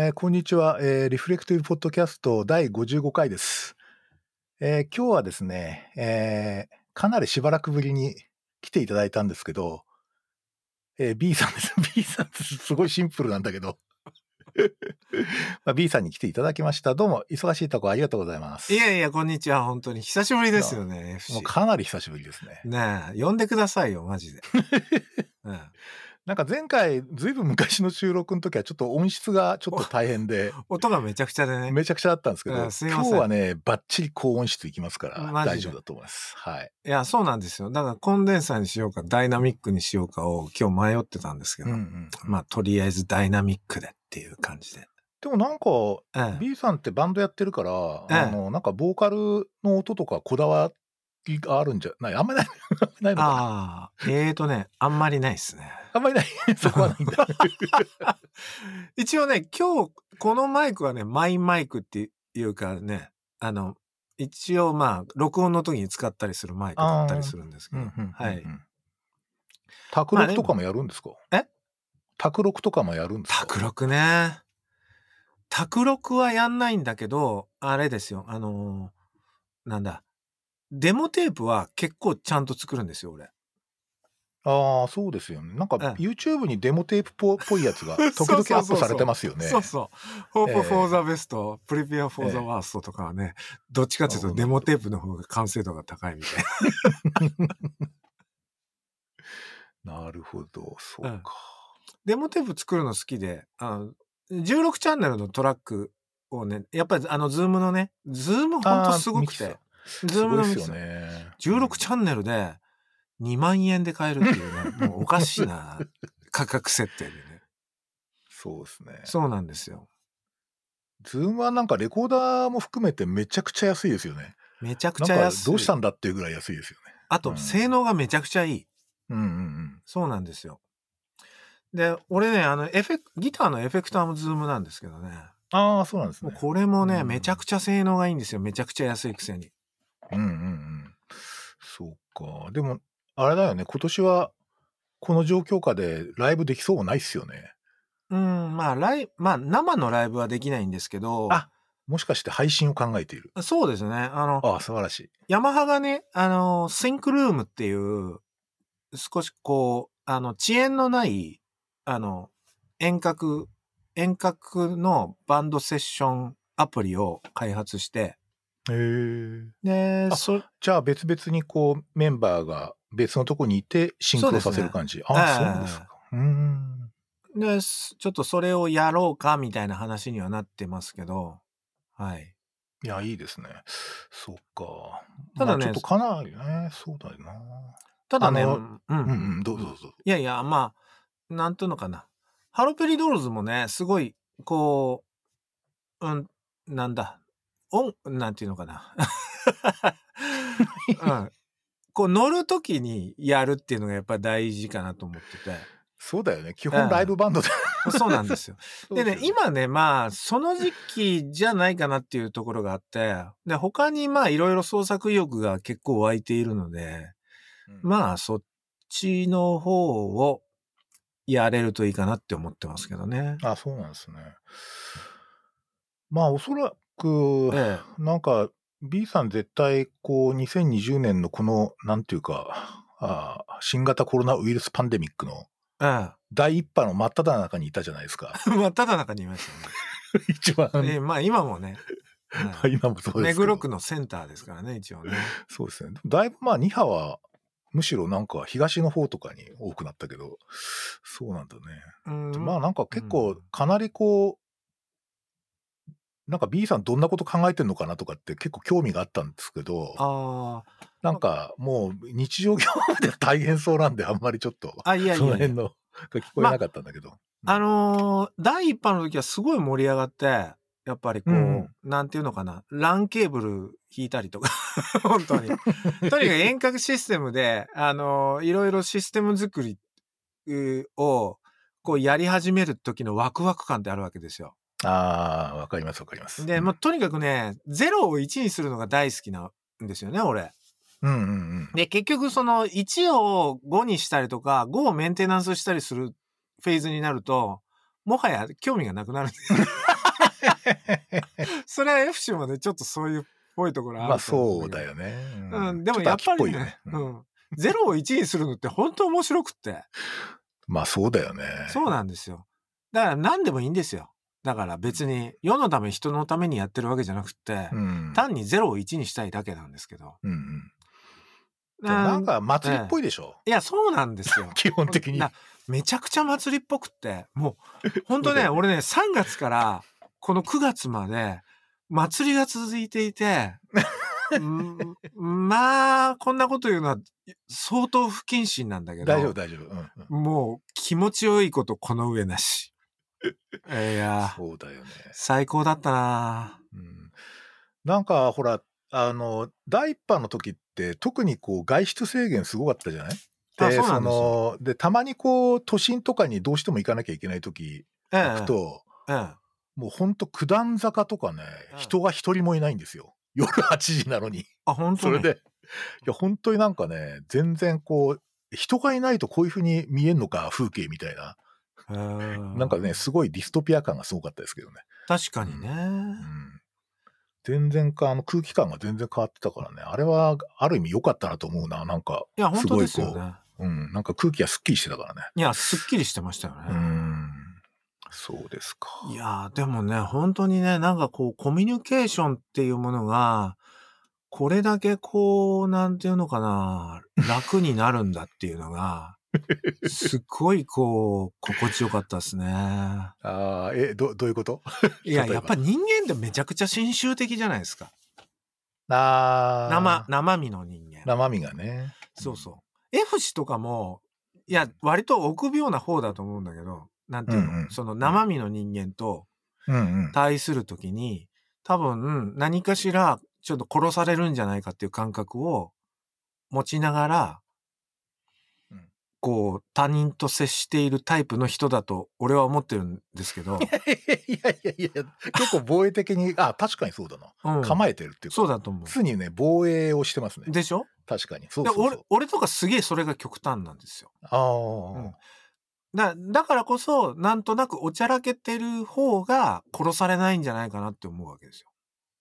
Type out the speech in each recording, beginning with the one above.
えーこんにちは、えーリフレクティブポッドキャスト第55回です。えー今日はですね、えーかなりしばらくぶりに来ていただいたんですけど、えー B さんです。B さんですすごいシンプルなんだけど。まあ B さんに来ていただきました。どうも、忙しいとこありがとうございます。いやいや、こんにちは。本当に。久しぶりですよね、もう。かなり久しぶりですね。ねえ、呼んでくださいよ、マジで。うん、なんか前回、ずいぶん昔の収録の時はちょっと音質がちょっと大変で、音がめちゃくちゃでね。めちゃくちゃだったんですけど、今日はね、バッチリ高音質いきますから大丈夫だと思います。はい。いや、そうなんですよ。だからコンデンサーにしようか、ダイナミックにしようかを今日迷ってたんですけど、うんうんまあ、とりあえずダイナミックでっていう感じで。でもなんか、ええ B さんってバンドやってるから、ええあの、なんかボーカルの音とかこだわりがあるんじゃないあんまりないないのかなああ、えーとね、あんまりないですね。あんまりない。そこはないんだ。一応ね、今日、このマイクはね、マイマイクっていうかね、あの、一応まあ、録音の時に使ったりするマイクだったりするんですけど、はい。卓録とかもやるんですか、え？卓録とかもやるんですか？卓録ね。卓録はやんないんだけど、あれですよ、あのーなんだ。デモテープは結構ちゃんと作るんですよ、俺。ああ、そうですよね。なんかええ YouTube にデモテープっぽいやつが 時々アップされてますよね。そうそう。Hope ええ for the best, prepare for the ええ worst とかはね、どっちかっていうとデモテープの方が完成度が高いみたいな。なるほど、そううんか。デモテープ作るの好きで、あの16チャンネルのトラックをね、やっぱりあの ZOOM のね、 ZOOM ほんとすごくて、 ZOOM すごいですよね。16チャンネルで2万円で買えるっていうね、もうおかしいな価格設定でね。そうですね。そうなんですよ。 ZOOM はなんかレコーダーも含めてめちゃくちゃ安いですよね。めちゃくちゃ安い。どうしたんだっていうぐらい安いですよね。あと、うん性能がめちゃくちゃいい。うんうんうん。そうなんですよ。で、俺ね、あの、エフェク、ギターのエフェクターも ZOOM なんですけどね。ああ、そうなんですね。これもね、うんめちゃくちゃ性能がいいんですよ。めちゃくちゃ安いくせに。うんうんうん。そうか。でも、あれだよね。今年はこの状況下でライブできそうもないっすよね。うん、まあ、ライ、まあ、生のライブはできないんですけど、あもしかして配信を考えている。そうですね。あの、ああ、素晴らしい。ヤマハがね、あの、 SYNCROOM っていう、少しこう、あの、遅延のない、あの、遠隔、遠隔のバンドセッションアプリを開発して、へえ。で、あそ、じゃあ別々にこうメンバーが別のとこにいてシンクロさせる感じ。ああ、ええそうなんですか。うーん。で、すちょっとそれをやろうかみたいな話にはなってますけど、はい。いや、いいですね。そうか。ただねまあちょっとかなりね、そうだよな。ただね、うん、うんうん、どうぞどうぞ。いやいや、まあ、なんていうのかな。ハロペリドールズもね、すごい、こう、うん、なんだ、音、なんていうのかな。うん、こう乗るときにやるっていうのがやっぱり大事かなと思ってそうだよね。基本ライブバンドで。て。そうなんですよ。でね、今ね、まあ、その時期じゃないかなっていうところがあって、で、他にまあ、いろいろ創作意欲が結構湧いているので、うんまあ、そっちの方をやれるといいかなって思ってますけどね。あ、そうなんですね。まあ、おそらく、えなんか、B さん絶対、こう、2020年のこの、なんていうか、あ新型コロナウイルスパンデミックのえ。え第一波の真っ只中にいたじゃないですか。え。まあ、ただ中にいました 一番、ね。ええまあ、今もね。はい今もそうですけど目黒区のセンターですからね、一応ね。そうですね。だいぶまあ2波は、むしろなんか東の方とかに多くなったけど、そうなんだね。うんまあなんか結構うんかなりこう、なんか B さんどんなこと考えてんのかなとかって結構興味があったんですけど、あなんかもう日常業務で大変そうなんであんまりちょっと、あ。あ、いやいそのやいや辺のが聞こえなかったんだけど。あのー第一波の時はすごい盛り上がって、やっぱりこう、うんなんていうのかな、LAN ケーブル引いたりとか、本当に。とにかく遠隔システムで、あのーいろいろシステム作りを、こうやり始める時のワクワク感ってあるわけですよ。ああ、わかりますわかります。で、もうとにかくね、0を1にするのが大好きなんですよね、俺。うんうんうん。で、結局その1を5にしたりとか、5をメンテナンスしたりするフェーズになると、もはや興味がなくなるんですよ。それは FC もね、ちょっとそういうっぽいところあるまあそうだよね。うん、でもちょとやっぱりねね。ううんん。0を1にするのって本当面白くって。まあそうだよね。そうなんですよ。だから何でもいいんですよ。だから別に世のため人のためにやってるわけじゃなくて、うん。単に0を1にしたいだけなんですけど。うんうん。なんか祭りっぽいでしょ？いや、そうなんですよ。基本的に。なめちゃくちゃ祭りっぽくって、もう、本当ね、ね俺ね、3月からこの9月まで、祭りが続いていて、うんまあ、こんなこと言うのは相当不謹慎なんだけど、大丈夫大丈夫。うんうんもう気持ちよいことこの上なし。いや、そうだよね。最高だったな。うん。なんかほら、あの、第一波の時って特にこう外出制限すごかったじゃない？あで、そうなんですよ。の、で、たまにこう都心とかにどうしても行かなきゃいけない時え行くと、ええ。もうほんと九段坂とかね、うん人が一人もいないんですよ。夜8時なのに。あ、本当に？それで、いや、本当になんかね、全然こう、人がいないとこういう風に見えんのか、風景みたいな。なんかね、すごいディストピア感がすごかったですけどね。確かにね。うん。全然か、あの空気感が全然変わってたからね。あれは、ある意味良かったなと思うな。なんか、いや、本当すごいですよね。うん、なんか空気がすっきりしてたからね。いや、すっきりしてましたよね。うん。そうですか。いやーでもね、本当にね、なんかこう、コミュニケーションっていうものが、これだけこう、なんていうのかな、楽になるんだっていうのが、すっごいこう、心地よかったですね。ああ、え、ど、どういうこと？いや、やっぱり人間ってめちゃくちゃ新種的じゃないですか。ああ。生、生身の人間。生身がね。そうそう。F 氏とかも、いや、割と臆病な方だと思うんだけど、なんていうの、うんうんその生身の人間とうんうん。対するときに、多分何かしらちょっと殺されるんじゃないかっていう感覚を持ちながらうん、こう、他人と接しているタイプの人だと俺は思ってるんですけど、いやいやいや、結構防衛的に、あ、確かにそうだな。うん構えてるっていうか。そうだと思常にね、防衛をしてますねう。。でしょ？確かに。そうでそうそう俺。俺とかすげえそれが極端なんですよ。ああ、うんだだからこそ、なんとなくおちゃらけてる方が殺されないんじゃないかなって思うわけですよ。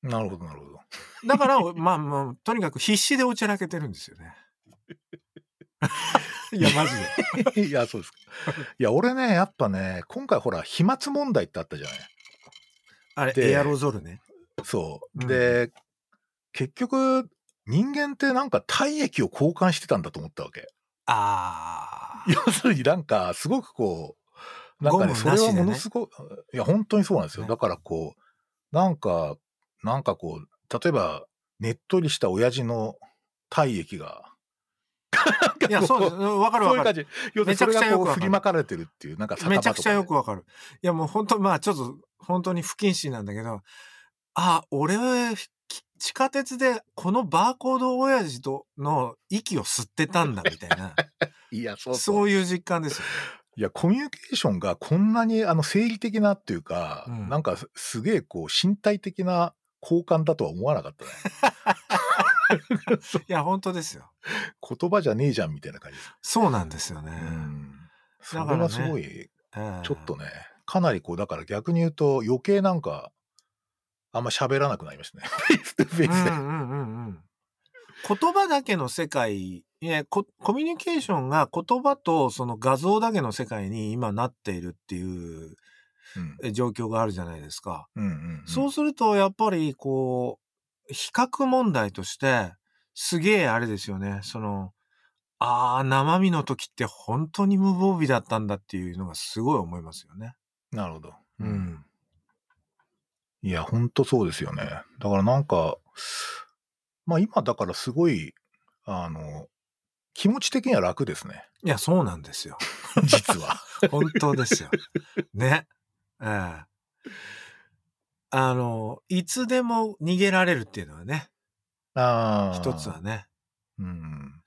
なるほど、なるほど。だから、まあまあ、とにかく必死でおちゃらけてるんですよね。いや、マジで。いや、そうですか。いや、俺ね、やっぱね、今回ほら、飛沫問題ってあったじゃない。あれ、でエアロゾルね。そう。うんで、結局、人間ってなんか体液を交換してたんだと思ったわけ。あ 要するになんか、すごくこう、なんかね、ゴムそれはものすごく、いや、本当にそうなんですよ。ねだからこう、なんか、なんかこう、例えば、ねっとりした親父の体液が、いや、そうです。うんわかるわかる。めちゃくちゃよく振りまかれてるっていう、なんかめちゃくちゃよくわかる。いや、もう本当まあ、ちょっと、本当に不謹慎なんだけど、あ、俺、き地下鉄でこのバーコード親父との息を吸ってたんだ、みたいな。いや、そうそう。いう実感ですよね。いや、コミュニケーションがこんなにあの生理的なっていうか、うんなんかすすげえこう身体的な交換だとは思わなかったね。いや、本当ですよ。言葉じゃねえじゃんみたいな感じです。そうなんですよね。うん。それはすごい、ええちょっとね、かなりこう、だから逆に言うと余計なんか、あんま喋らなくなりましたね。フェイスとフェイスで。うんうんうんうん。言葉だけの世界、いやコ、コミュニケーションが言葉とその画像だけの世界に今なっているっていう状況があるじゃないですか。うんうんうんそうすると、やっぱりこう、比較問題として、すげえあれですよね。その、ああ、生身の時って本当に無防備だったんだっていうのがすごい思いますよね。なるほど。うん。いや、ほんとそうですよね。だからなんか、まあ今だからすごい、あの、気持ち的には楽ですね。いや、そうなんですよ。実は。本当ですよ。ね。ええ。あの、いつでも逃げられるっていうのはね、ああ。一つはね。うん。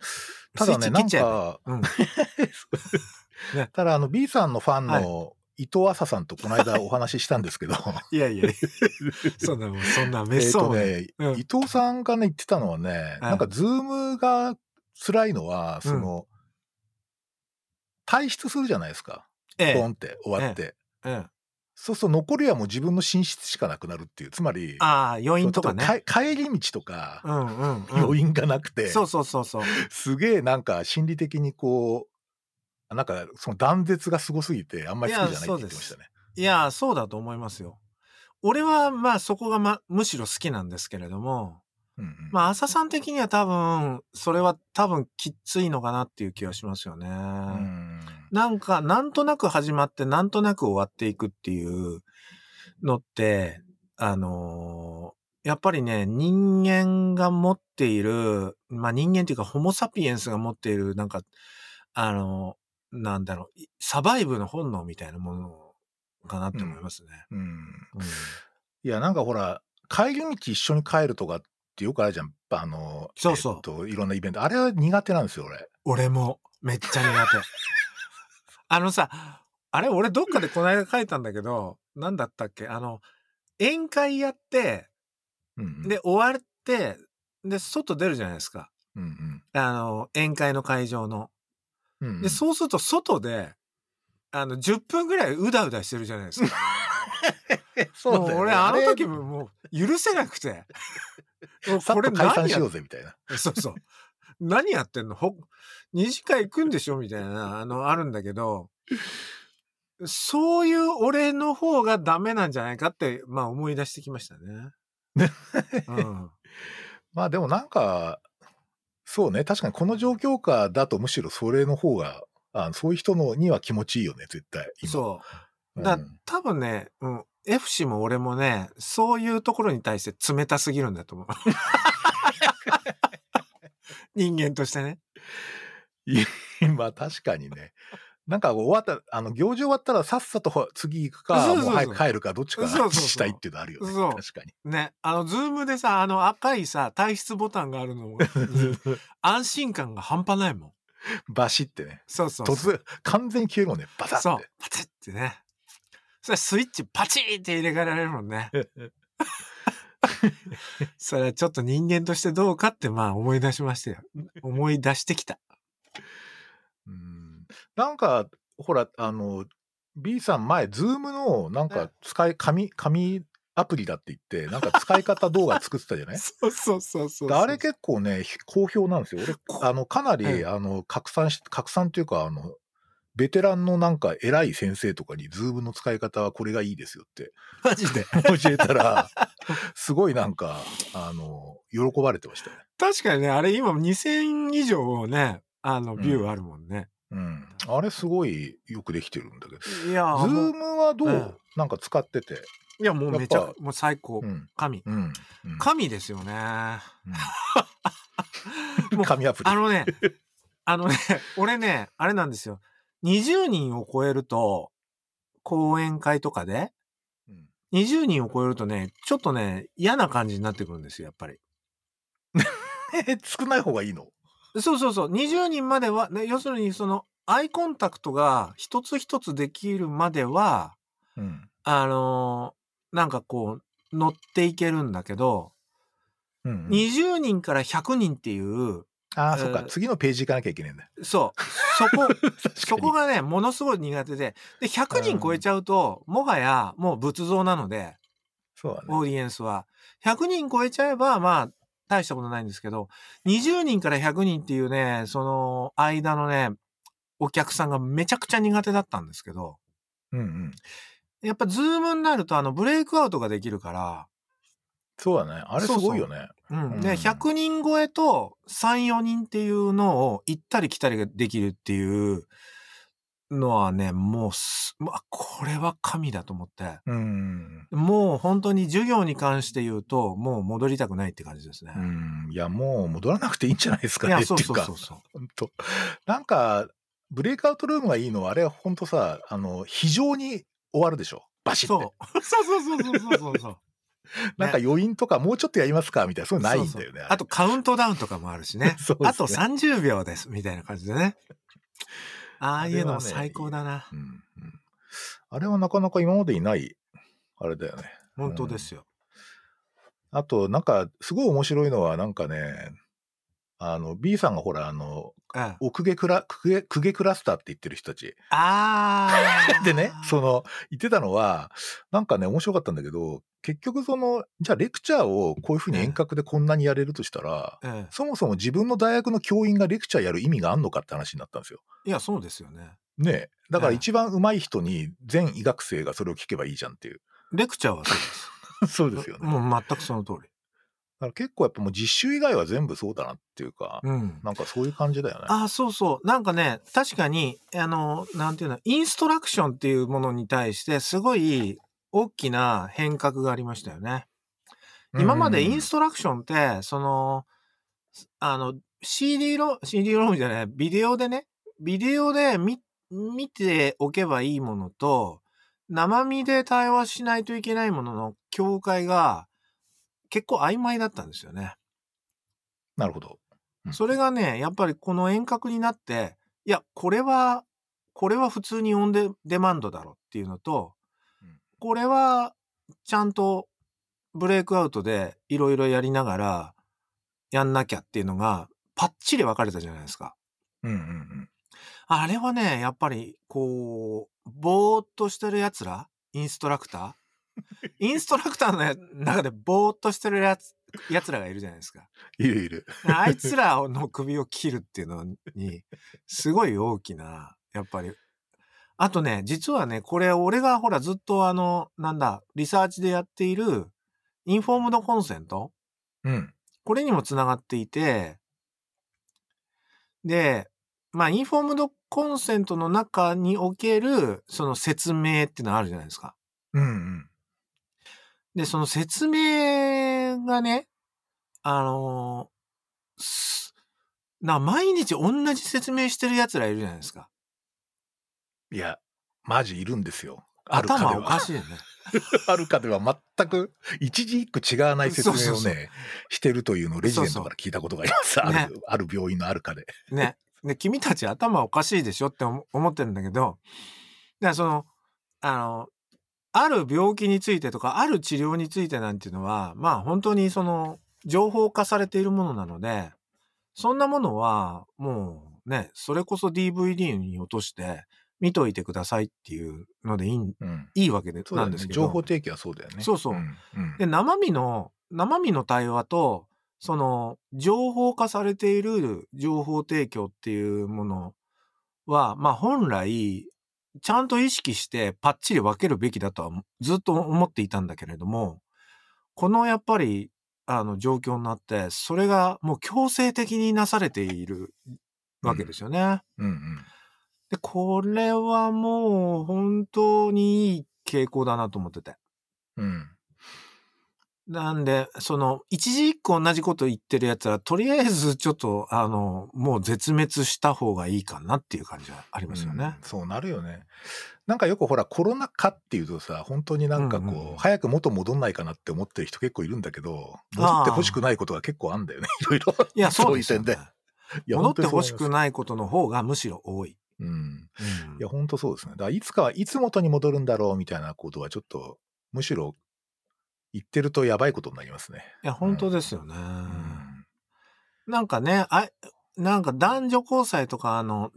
ただね、なんか、うん。ねただあの B さんのファンはの伊藤麻さんとこの間お話ししたんですけど、いやいや、そんなそんなえ滅っと相な。ね、うん伊藤さんがね言ってたのはね、なんかズームが辛いのは、その、退出するじゃないですか。ええポンって終わって。ええ。そうそう、残りはもう自分の寝室しかなくなるっていう。つまり、ああ、余韻とかね。帰り道とか、うんうん、うん。余韻がなくて、そうそうそうそう。すげえなんか心理的にこう、なんかその断絶がすごすぎて、あんまり好きじゃないって言ってましたね。いや、そうだと思いますよ。俺はまあそこがま、むしろ好きなんですけれども、うんうんまあ朝さん的には多分、それは多分きっついのかなっていう気はしますよね。うんなんか、なんとなく始まって、なんとなく終わっていくっていうのって、あのーやっぱりね、人間が持っている、まあ人間っていうか、ホモ・サピエンスが持っている、なんか、あのーなんだろう、サバイブの本能みたいなものかなって思いますね。うんうんいや、なんかほら、帰り道一緒に帰るとかってよくあるじゃん。あの、そうそうえっと、いろんなイベント。あれは苦手なんですよ、俺。俺も、めっちゃ苦手。あのさ、あれ、俺どっかでこの間書いたんだけど、なんだったっけあの、宴会やって、うんうん、で、終わって、で、外出るじゃないですか。うんあの、宴会の会場の。うん。うんうんで、そうすると外で、あの、10分ぐらいうだうだしてるじゃないですか。そうだよねもう俺、あのれ時ももう許せなくて。ことれ解散しようぜみたいな。そうそう。何やってんの？ほ、二次会行くんでしょ？みたいな、あの、あるんだけど、そういう俺の方がダメなんじゃないかって、まあ思い出してきましたね。うん。まあでもなんか、そうね、確かにこの状況下だとむしろそれの方が、あそういう人のには気持ちいいよね、絶対。今そう。うんだ多分ね、うん、F 氏も俺もね、そういうところに対して冷たすぎるんだと思う。人間としてね。まあ確かにね。なんか終わった、あの、行事終わったらさっさと次行くか、そうそうそうもう早く帰るか、どっちかそうそうそうしたいっていうのあるよね。そう確かに。ね。あの、 Zoom でさ、あの赤いさ、退出ボタンがあるのに、安心感が半端ないもん。バシってね。そうそうそう。突然、完全に消えるもんね、バサッて。そう。パチッってね。それスイッチパチーって入れ替えられるもんね。それはちょっと人間としてどうかってまあ思い出しましたよ。思い出してきた。うんなんか、ほら、あの、B さん前、 Zoom の、なんか、使い、神、神アプリだって言って、なんか使い方動画作ってたじゃない？そうそうそうそうであれ結構ね、ひ好評なんですよ。俺、あの、かなり、はいあの、拡散し、拡散っていうか、あの、ベテランのなんか偉い先生とかに、 Zoom の使い方はこれがいいですよって マジで？教えたら、すごいなんか、あの、喜ばれてましたね。確かにね、あれ今2000以上ね、あの、うんビューあるもんね。うん。あれすごいよくできてるんだけど。ズいやーもうムはどう、うんなんか使ってて？いやもうめちゃもう最高う。ん。神。うん。うん神ですよね。うん もう紙アプリ。あのね、あのね、俺ね、あれなんですよ。20人を超えると、講演会とかで、うん20人を超えるとね、ちょっとね、嫌な感じになってくるんですよ、やっぱり。え少ない方がいいの？そうそうそう。20人までは、ね、要するにその、アイコンタクトが一つ一つできるまでは、うん。あのーなんかこう、乗っていけるんだけど、うんうん20人から100人っていう、ああ、そっかえ。ー次のページ行かなきゃいけないんだ。そう、そこ、そこがね、ものすごい苦手で、で、100人超えちゃうと、もはやもう仏像なので、そうだね。オーディエンスは。100人超えちゃえば、まあ、大したことないんですけど、20人から100人っていうね、その間のね、お客さんがめちゃくちゃ苦手だったんですけど、うんうん。やっぱ Zoom になるとあのブレイクアウトができるから、そうだね。あれすごいよね。うん。うんで、100人超えと3、4人っていうのを行ったり来たりができるっていうのはね、もうす、まあ、これは神だと思って、うん。もう本当に授業に関して言うと、もう戻りたくないって感じですね。うん。いや、もう戻らなくていいんじゃないですかねっていうかそうそうそう。そう。本当なんか、ブレイクアウトルームがいいのは、あれは本当さ、あの、非常に終わるでしょ。バシッて。そう。そうそうそうそうそう。なんか余韻とかもうちょっとやりますかみたいな、そういうのないんだよね。あとカウントダウンとかもあるしね。ねあと30秒です、みたいな感じでね。ああいうのあれはね最高だな。うんうんあれはなかなか今までにない、あれだよね。本当ですよ。あと、なんか、すごい面白いのは、なんかね、あの、B さんがほら、あの、うん奥下クラ、公家公家クラスターって言ってる人たち。あー でね、その、言ってたのは、なんかね、面白かったんだけど、結局その、じゃあレクチャーをこういうふうに遠隔でこんなにやれるとしたら、うんそもそも自分の大学の教員がレクチャーやる意味があんのかって話になったんですよ。いや、そうですよね。ねえだからええ一番上手い人に全医学生がそれを聞けばいいじゃんっていう。レクチャーはそうです。そうですよね。もう全くその通り。ら結構やっぱもう実習以外は全部そうだなっていうか、うん。なんかそういう感じだよね。あそうそう。なんかね、確かに、あの、なんていうの、インストラクションっていうものに対して、すごい大きな変革がありましたよね。今までインストラクションって、その、あの、CD ロ、CD ロームじゃない、ビデオでね、ビデオで見、見ておけばいいものと、生身で対話しないといけないものの境界が結構曖昧だったんですよね。なるほど。うんそれがね、やっぱりこの遠隔になって、いや、これは、これは普通にオンデデマンドだろっていうのとうん、これはちゃんとブレイクアウトでいろいろやりながらやんなきゃっていうのがパッチリ分かれたじゃないですか。うんうんうん。あれはね、やっぱりこう、ぼーっとしてる奴ら、インストラクター インストラクターのや中でぼーっとしてるやつ、奴らがいるじゃないですか。いるいる。あいつらの首を切るっていうのに、すごい大きな、やっぱり。あとね、実はね、これ俺がほらずっとあの、なんだ、リサーチでやっている、インフォームドコンセント？うん。これにもつながっていて、で、まあ、インフォームドコンセントの中における、その説明っていうのがあるじゃないですか。うんうん。で、その説明がね、あのーすな、毎日同じ説明してる奴らいるじゃないですか。いや、マジいるんですよ。あるかで頭おかは。しいよね。あるかでは全く一字一句違わない説明をね、そうそうそうしてるというのをレジデントから聞いたことがあります。そうそうあるある病院のあるかで。ね。で、君たち頭おかしいでしょって思思ってるんだけど、だからその、あの、ある病気についてとか、ある治療についてなんていうのは、まあ本当にその、情報化されているものなので、そんなものは、もうね、それこそ DVD に落として、見といてくださいっていうのでいいんうん。いいわけでねなんですけど。情報提供はそうだよね。そうそううんうんで、生身の、生身の対話と、その、情報化されている情報提供っていうものは、まあ本来、ちゃんと意識してパッチリ分けるべきだとはずっと思っていたんだけれども、このやっぱり、あの状況になって、それがもう強制的になされているわけですよね。うんうん。で、これはもう本当にいい傾向だなと思ってて。うん。なんで、その、一字一句同じこと言ってるやつは、とりあえずちょっと、あの、もう絶滅した方がいいかなっていう感じはありますよね。うんそうなるよね。なんかよくほらコロナ禍っていうとさ本当になんかこう、うんうんうん早く元戻んないかなって思ってる人結構いるんだけど戻ってほしくないことが結構あんだよね いろいろ。いや、そういう点でね。。いや戻ってほしくい。ないことの方がむしろ多い。うん。うんいや本当そうですね。だからいつかはいつ元に戻るんだろうみたいなことはちょっとむしろ言ってるとやばいことになりますね。いや、本当ですよね。うん。なんかね、あ、なんか男女交際とか、あの、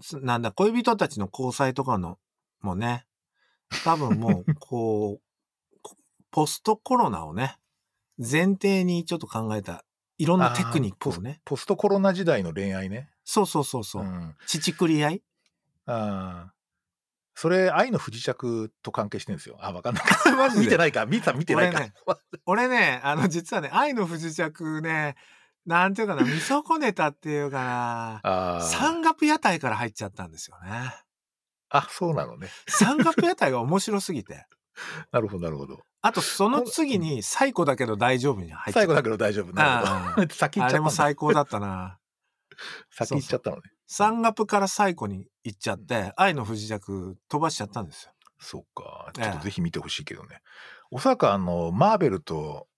すなんだ、恋人たちの交際とかの、もね、多分もう、こう、こポストコロナをね、前提にちょっと考えた、いろんなテクニックをね。ポストコロナ時代の恋愛ね。そうそうそうそうう。ん。乳くり合い？ああ。それ愛の不時着と関係してるんですよ。あ、わかんない。見てないか見た見てないか。俺ね 俺ね、あの、実はね、愛の不時着ね、なんていうかな、見損ねたっていうかな、山岳屋台から入っちゃったんですよね。あ、そうなのね。山岳屋台が面白すぎて。なるほど、なるほど。あと、その次に、最古だけど大丈夫に入っちゃった。最後だけど大丈夫。なるあほど。先行っあれもちゃったんだ。最高だったな。先行っちゃったのね。山岳から最古に行っちゃって、愛の不時着飛ばしちゃったんですよ。そっか。ええちょっとぜひ見てほしいけどね。おそらくあの、マーベルと、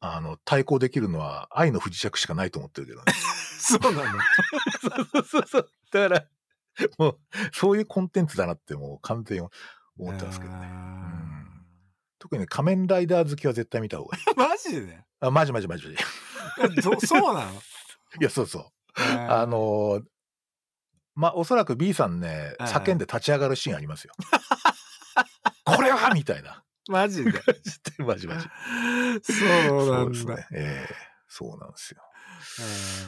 あの、対抗できるのは愛の不時着しかないと思ってるけどね。そうなの。そうそうそう。だから、もう、そういうコンテンツだなってもう完全に思ってますけどね。ね。特にね仮面ライダー好きは絶対見た方がいい。マジで？あ、マジマジマジ。いどそうなの？や、そうそう。あ、の、まあ、おそらく B さんね、ええ叫んで立ち上がるシーンありますよ。これはみたいな。マジで。マジマジ。そうなんだ。ですね。ええそうなんですよ。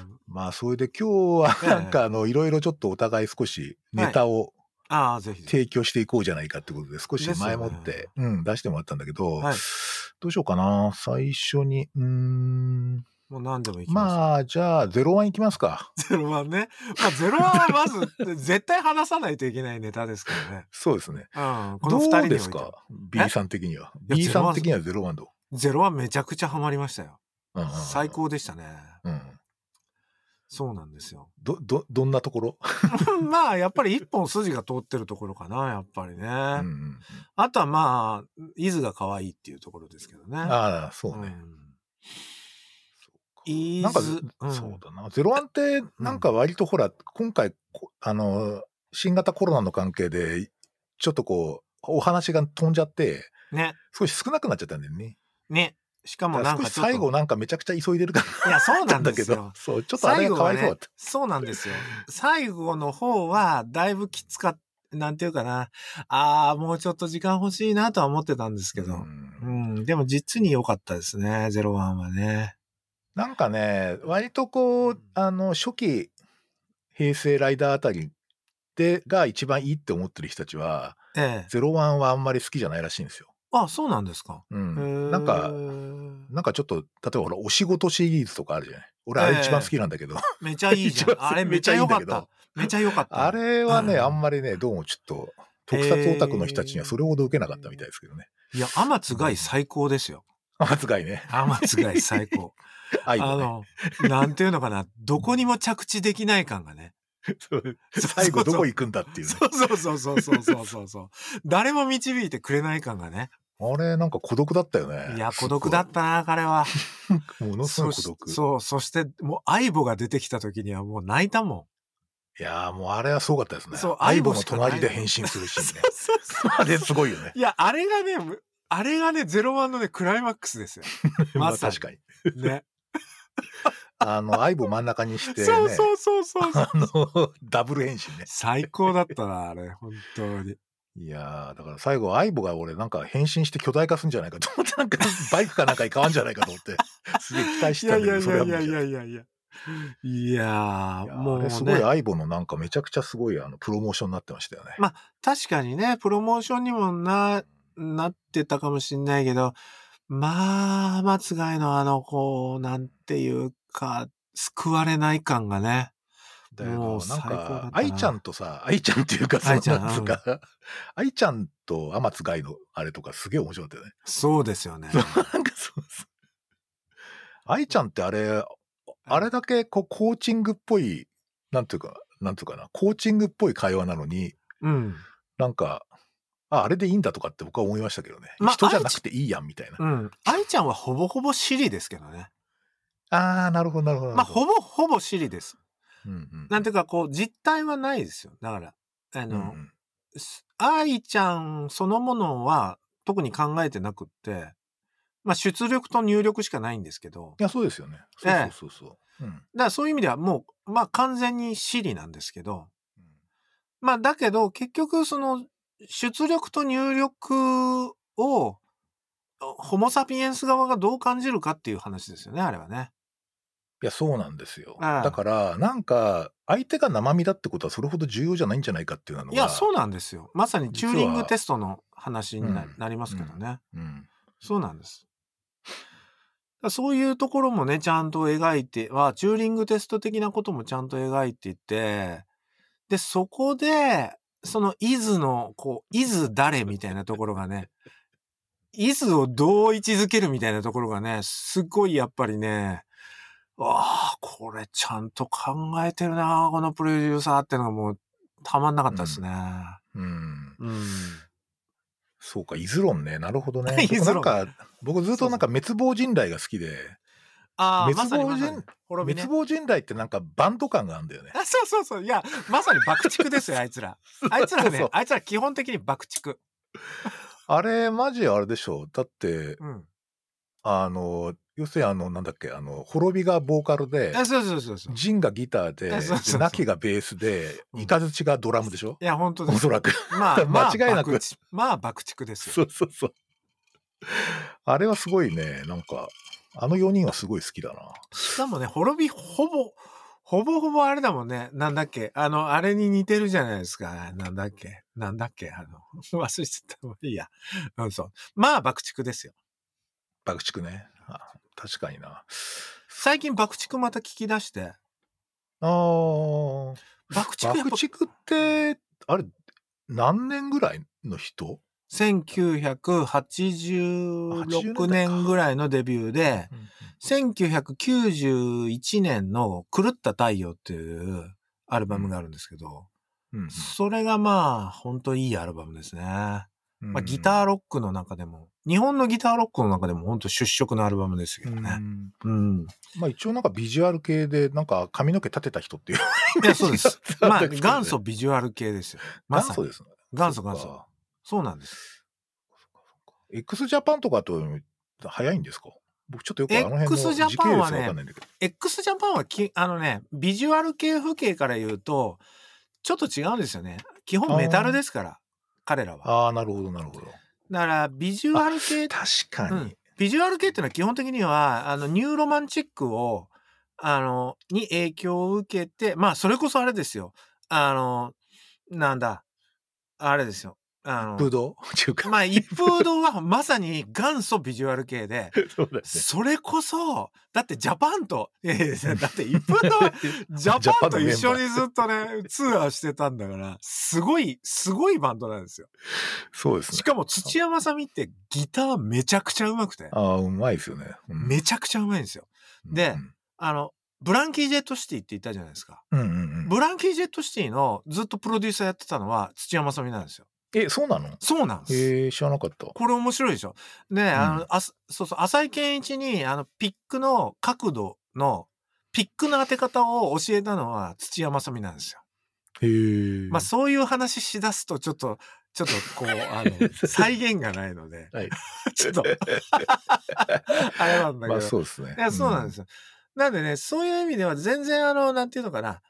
うんまあ、それで今日ええはなんかあの、いろいろちょっとお互い少しネタをああ、ぜひぜひ。提供していこうじゃないかってことで、少し前もって、うん、出してもらったんだけど、はい。どうしようかな。最初に、うーん、もう何でもいきます。まあ、じゃあ、01いきますか。ゼロワンね。まあ、ゼロワンはまず、絶対話さないといけないネタですからね。そうですね。うん。このど二人にですか ?B さん的には。B さん的には01どゼロワンめちゃくちゃハマりましたよ。う、うんうんうん最。高でしたね。うん。そうなんですよ。ど、ど、どんなところ、まあ、やっぱり一本筋が通ってるところかな、やっぱりね。うんうんあとはまあ、伊豆が可愛いっていうところですけどね。うん、ああ、そうね。うか伊なんか、豆うんそうだな。01って、なんか割とほら、今回、こあの、新型コロナの関係で、ちょっとこう、お話が飛んじゃって、ね。少し少なくなっちゃったんだよね。ね。しかもなんか。最後なんかめちゃくちゃ急いでる感いや、そうじなん だけど。、そう、ちょっとあれがかわいそうだった。、そうなんですよ。最後の方は、だいぶきつかっなんていうかな。ああ、もうちょっと時間欲しいなとは思ってたんですけど。ううんん、でも実に良かったですね、ゼロワンはね。なんかね、割とこう、あの、初期、平成ライダーあたりで、が一番いいって思ってる人たちは、ええ。ゼロワンはあんまり好きじゃないらしいんですよ。あ、そうなんですか。うへん。ーなんか、なんかちょっと、例えばほら、お仕事シリーズとかあるじゃない。俺、あれ一番好きなんだけど。めちゃいいじゃん。あれめちゃ良かっためちゃ良かった。あれはね、うんあんまりね、どうもちょっと、特撮オタクの人たちにはそれほど受けなかったみたいですけどね。いや、天津貝最高ですよ。松貝ね。天津貝最高。あの、なんていうのかな、どこにも着地できない感がね。最後どこ行くんだっていうね。そうそうそうそうそうそうそう。誰も導いてくれない感がね。あれ、なんか孤独だったよね。いや、孤独だったな、彼は。ものすごい孤そ独。しそう、そして、もう、相棒が出てきた時にはもう泣いたもいやーもうあれはすごかったですね。そう相棒の隣で変身するシん。ーンね。そうそうあれすごいよね。いや、あれがね、むあれがね、ゼロワンのね、クライマックスですよ。まあまさに確かに。ね。あの、相棒真ん中にしてね。そうそうそうそうそう。あの、ダブル変身ね。最高だったな、あれ、本当に。いやーだから最後、相棒が俺なんか変身して巨大化するんじゃないかと思って、なんかバイクかなんかに変わんじゃないかと思って、すげえ期待してたんだけど、それいやいやいやいやいや。いやー、いやもうあれすごいね、相棒のなんかめちゃくちゃすごいあのプロモーションになってましたよね。ま確かにね、プロモーションにもな、なってたかもしんないけど、まあ、松貝のあの、こう、なんていうか、救われない感がね。だけもなんか、愛ちゃんとさ、愛ちゃんっていうかさ、愛ちゃんなんつうか、愛ちゃんと天津貝のあれとかすげえ面白かったよね。そうですよね。なんかそうそう。愛ちゃんってあれ、あれだけこうコーチングっぽい、なんていうか、なんていうかな、コーチングっぽい会話なのに、うん。なんか、あ、あれでいいんだとかって僕は思いましたけどね。まあ人じゃなくていいやんみたいな。うん。愛ちゃんはほぼほぼシリですけどね。ああ、なるほど、なるほど。まあ、ほぼほぼシリです。うんうん、なんていうか、こう、実態はないですよ。だから、あの、うんうんす愛ちゃんそのものは特に考えてなくって、まあ出力と入力しかないんですけど、いや、そうですよね。そうええそうそうそう。うんだからそういう意味ではもう、まあ完全にシリなんですけど、うんまあだけど結局その出力と入力をホモサピエンス側がどう感じるかっていう話ですよね、あれはね。いや、そうなんですよ。ああだから、なんか、相手が生身だってことはそれほど重要じゃないんじゃないかっていうのが。いや、そうなんですよ。まさにチューリングテストの話にな,、うんなりますけどね。うん。そうなんです。そういうところもね、ちゃんと描いて、は、チューリングテスト的なこともちゃんと描いていて、で、そこで、そのイズの、こう、イズ誰みたいなところがね、イズをどう位置づけるみたいなところがね、すごいやっぱりね、わあ、これちゃんと考えてるな、このプロデューサーってのがもう、たまんなかったですね。うん。うん。そうか、イズロンね。なるほどね。イズロンでもなんか、僕ずっとなんか滅亡人雷が好きで、あ滅亡人ま。滅びね滅。亡人雷ってなんかバンド感があるんだよね。あ、そうそうそう。いや、まさに爆竹ですよ、あいつら。あいつらそうそう、ねあいつら基本的に爆竹。あれ、マジあれでしょ？だって、うん。あの、要するにあの、なんだっけ、あの、滅びがボーカルで、あそうそうそうそう。ジンがギターで、ナキがベースで、うんイカズチがドラムでしょ？いや、本当です。おそらく。まあ、まあ、間違いなくまあ、爆竹ですよ。そうそうそう。あれはすごいね、なんか、あの4人はすごい好きだな。しかもね、滅び、ほぼ、ほぼほぼあれだもんね。なんだっけ？あの、あれに似てるじゃないですか。なんだっけ？なんだっけ？あの、忘れちゃった。もういいや。うん、そう。まあ、爆竹ですよ。爆竹ね。あ確かにな。最近爆竹また聞き出して、あー、爆竹爆竹って、あれ、何年ぐらいの人？1986年ぐらいのデビューで、1991年の狂った太陽っていうアルバムがあるんですけど、うんそれがまあ、本当いいアルバムですね。うんまあ、ギターロックの中でも、日本のギターロックの中でも本当出色のアルバムですけどね。うんうん。まあ一応なんかビジュアル系で、なんか髪の毛立てた人っていう。いや、そうです。まあ、元祖ビジュアル系ですよ。元祖ですね。元祖元祖。そうなんです。x ジャパンとかと早いんですか？僕ちょっとよくあの辺の時系列わかんないんだけど。 X JAPAN はき、あのね、ビジュアル系系譜から言うと、ちょっと違うんですよね。基本メタルですから、彼らは。ああ、なるほど、なるほど。だから、ビジュアル系、確かに。うん、ビジュアル系っていうのは基本的には、あの、ニューロマンチックを、あの、に影響を受けて、まあ、それこそあれですよ。あの、なんだ、あれですよ。あの、ブドウ？っていうか、まあ、一風堂はまさに元祖ビジュアル系で、そうだよね。それこそ、だってジャパンと、いやいやだって一風堂は ジャパンと一緒にずっとね、ツアーしてたんだから、すごい、すごいバンドなんですよ。そうですね。しかも土屋正美ってギターめちゃくちゃ上手くて、ああ、うまいですよね。うんめちゃくちゃ上手いんですよ。であの、ブランキー・ジェット・シティって言ったじゃないですか。うんうんうん。ブランキー・ジェット・シティのずっとプロデューサーやってたのは土屋正美なんですよ。え、そうなの？そうなんです。へえ、知らなかった。これ面白いでしょ。ね、あの、あすそうそう、浅井健一に、あの、ピックの角度の、ピックの当て方を教えたのは土屋正美なんですよ。へえ。まあ、そういう話しだすと、ちょっと、ちょっと、こう、あの、再現がないので、はい。ちょっと、あれなんだけど。まあそうですね。いや、そうなんですよ。なんでね、そういう意味では全然あの、なんていうのかな。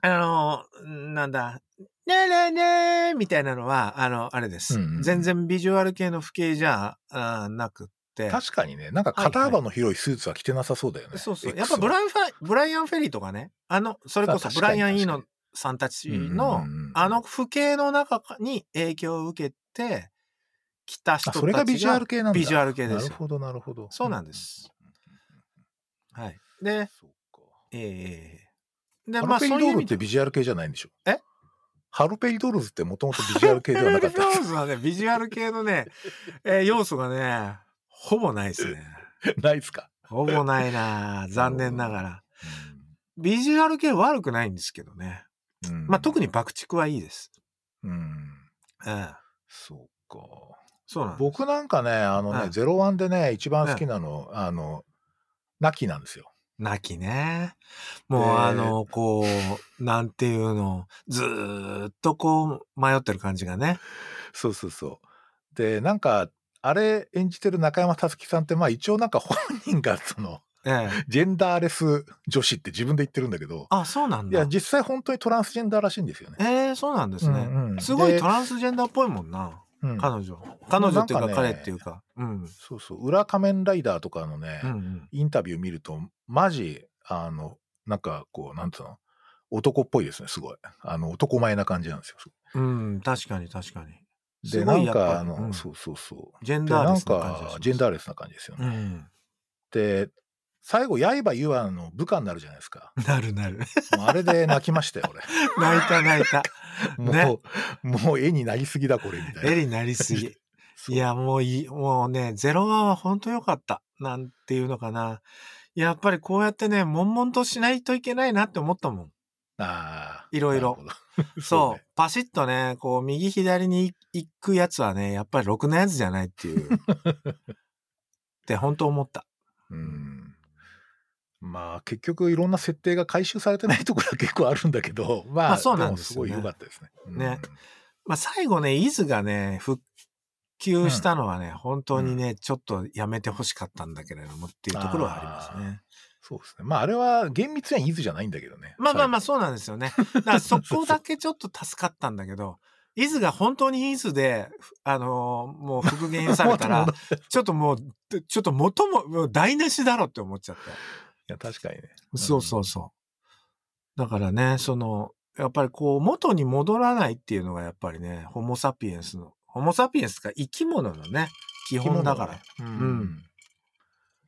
あの、なんだ、ねえねえねえみたいなのは、あの、あれです。うんうん全然ビジュアル系の不景じゃあなくって。確かにね、なんか肩幅の広いスーツは着てなさそうだよね。そうそう。やっぱブライアンファブライアン・フェリーとかね、あの、それこそブライアン・イーノさんたちうんのあの不景の中に影響を受けて、来た人たちそれがビジュアル系なんだ。ビジュアル系ですよなるほど、なるほど。そうなんです。はい。で。ええで、ハまあそういう意味で。てビジュアル系じゃないんでしょ？え？ハルペリドールズってもともとビジュアル系ではなかった。要素はね、ビジュアル系のね、えー要素がね、ほぼないですね。ないっすか？ほぼないな残念ながら。ビジュアル系悪くないんですけどね。うんまあ特に爆竹はいいです。うん。ええそうか。そうなん。僕なんかね、あのね、うんゼロワンでね、一番好きなの、あの、ナキなんですよ。泣きね。もうであの、こう、なんていうの、ずーっとこう、迷ってる感じがね。そうそうそう。で、なんか、あれ演じてる中山たつきさんって、まあ一応なんか本人がその、ええ。ジェンダーレス女子って自分で言ってるんだけど、あ、そうなんだ。いや、実際本当にトランスジェンダーらしいんですよね。ええそうなんですね。うんうんすごいでトランスジェンダーっぽいもんな。うん彼女。彼女っていうか彼っていうか。うん。そうそう。裏仮面ライダーとかのね、うんうん。インタビュー見ると、マジ、あの、なんかこう、なんつうの、男っぽいですね、すごい。あの、男前な感じなんですよ。うん、確かに確かに。で、すなんか、あの、うんそうそうそう。ジェンダーレスな感じジェンダーレスな感じですよね。うん。で、最後、刃ユアの部下になるじゃないですか。なるなる。もうあれで泣きましたよ、泣いた泣いた。俺。ねもう、もう絵になりすぎだ、これ、みたいな。絵になりすぎ。いや、もういい、もうね、ゼロワンは本当良かった。なんていうのかな。やっぱりこうやってね、悶々としないといけないなって思ったもん。ああ。いろいろ。そうねパシッとね、こう、右左に行くやつはね、やっぱりろくなやつじゃないっていう。って本当思った。うん。まあ、結局いろんな設定が回収されてないところは結構あるんだけど、まあ、まあそうなんですよねもすごい良かったですね。ねまあ最後ね、イズがね、復及したのはね、本当にね、ちょっとやめてほしかったんだけれどもっていうところはありますね。そうですね。まあ、あれは厳密には伊豆じゃないんだけどね。まあまあまあ、最そうなんですよね。だからそこだけちょっと助かったんだけど、伊豆が本当に伊豆で、あのーもう復元されたら 元、ちょっともう、ちょっと元も、もう台無しだろって思っちゃって。いや、確かにね。そうそうそう。だからね、その、やっぱりこう、元に戻らないっていうのがやっぱりね、ホモ・サピエンスの、ホモ・サピエンスが生き物のね、基本だから。ね。ううんん。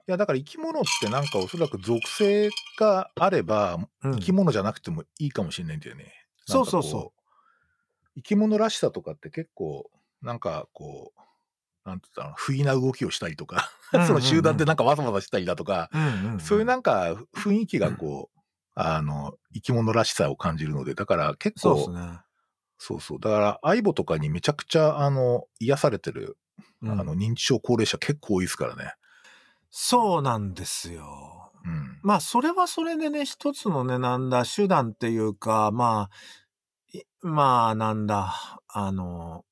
いや、だから生き物ってなんかおそらく属性があれば、うん生き物じゃなくてもいいかもしれないんだよね。そうそうそうなんかこ生き物らしさとかって結構、なんかこう、なんて言ったの、不意な動きをしたりとか、その集団でなんかわざわざしたりだとか、そういうなんか雰囲気がこう、あの、生き物らしさを感じるので、だから結構、そうね。そうそう。だから、相棒とかにめちゃくちゃ、あの、癒されてる、うんあの、認知症高齢者結構多いですからね。そうなんですよ。うん。まあ、それはそれでね、一つのね、なんだ、手段っていうか、まあ、いまあ、なんだ、あの、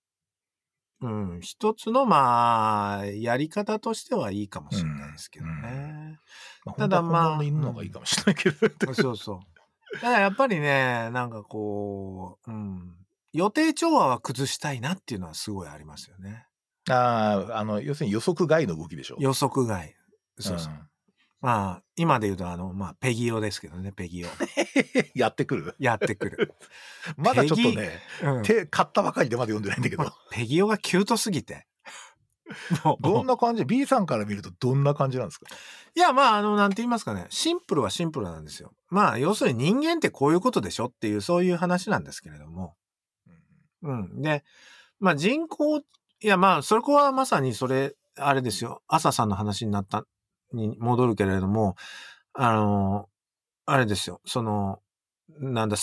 うん、一つの、まあ、やり方としてはいいかもしれないですけどね。まあ、ただまあ本当は本物の犬の方がいいかもしれないけど。そうそう。だからやっぱりね、なんかこう、うん、予定調和は崩したいなっていうのはすごいありますよね。ああ、あの、要するに予測外の動きでしょ。予測外。そうそう。んまあ、今で言うと、あの、まあ、ペギオですけどね、ペギオ。やってくる？やってくる。まだちょっとね、うん。手、買ったばかりでまだ読んでないんだけど。ペギオがキュートすぎて。も うどんな感じ ?B さんから見るとどんな感じなんですか？いや、まあ、あの、なんて言いますかね。シンプルはシンプルなんですよ。まあ、要するに人間ってこういうことでしょっていう、そういう話なんですけれども。うん。で、まあ人口、いやまあ、それこはまさにそれ、あれですよ。朝さんの話になった、に戻るけれども、あの、あれですよ。その、なんだ、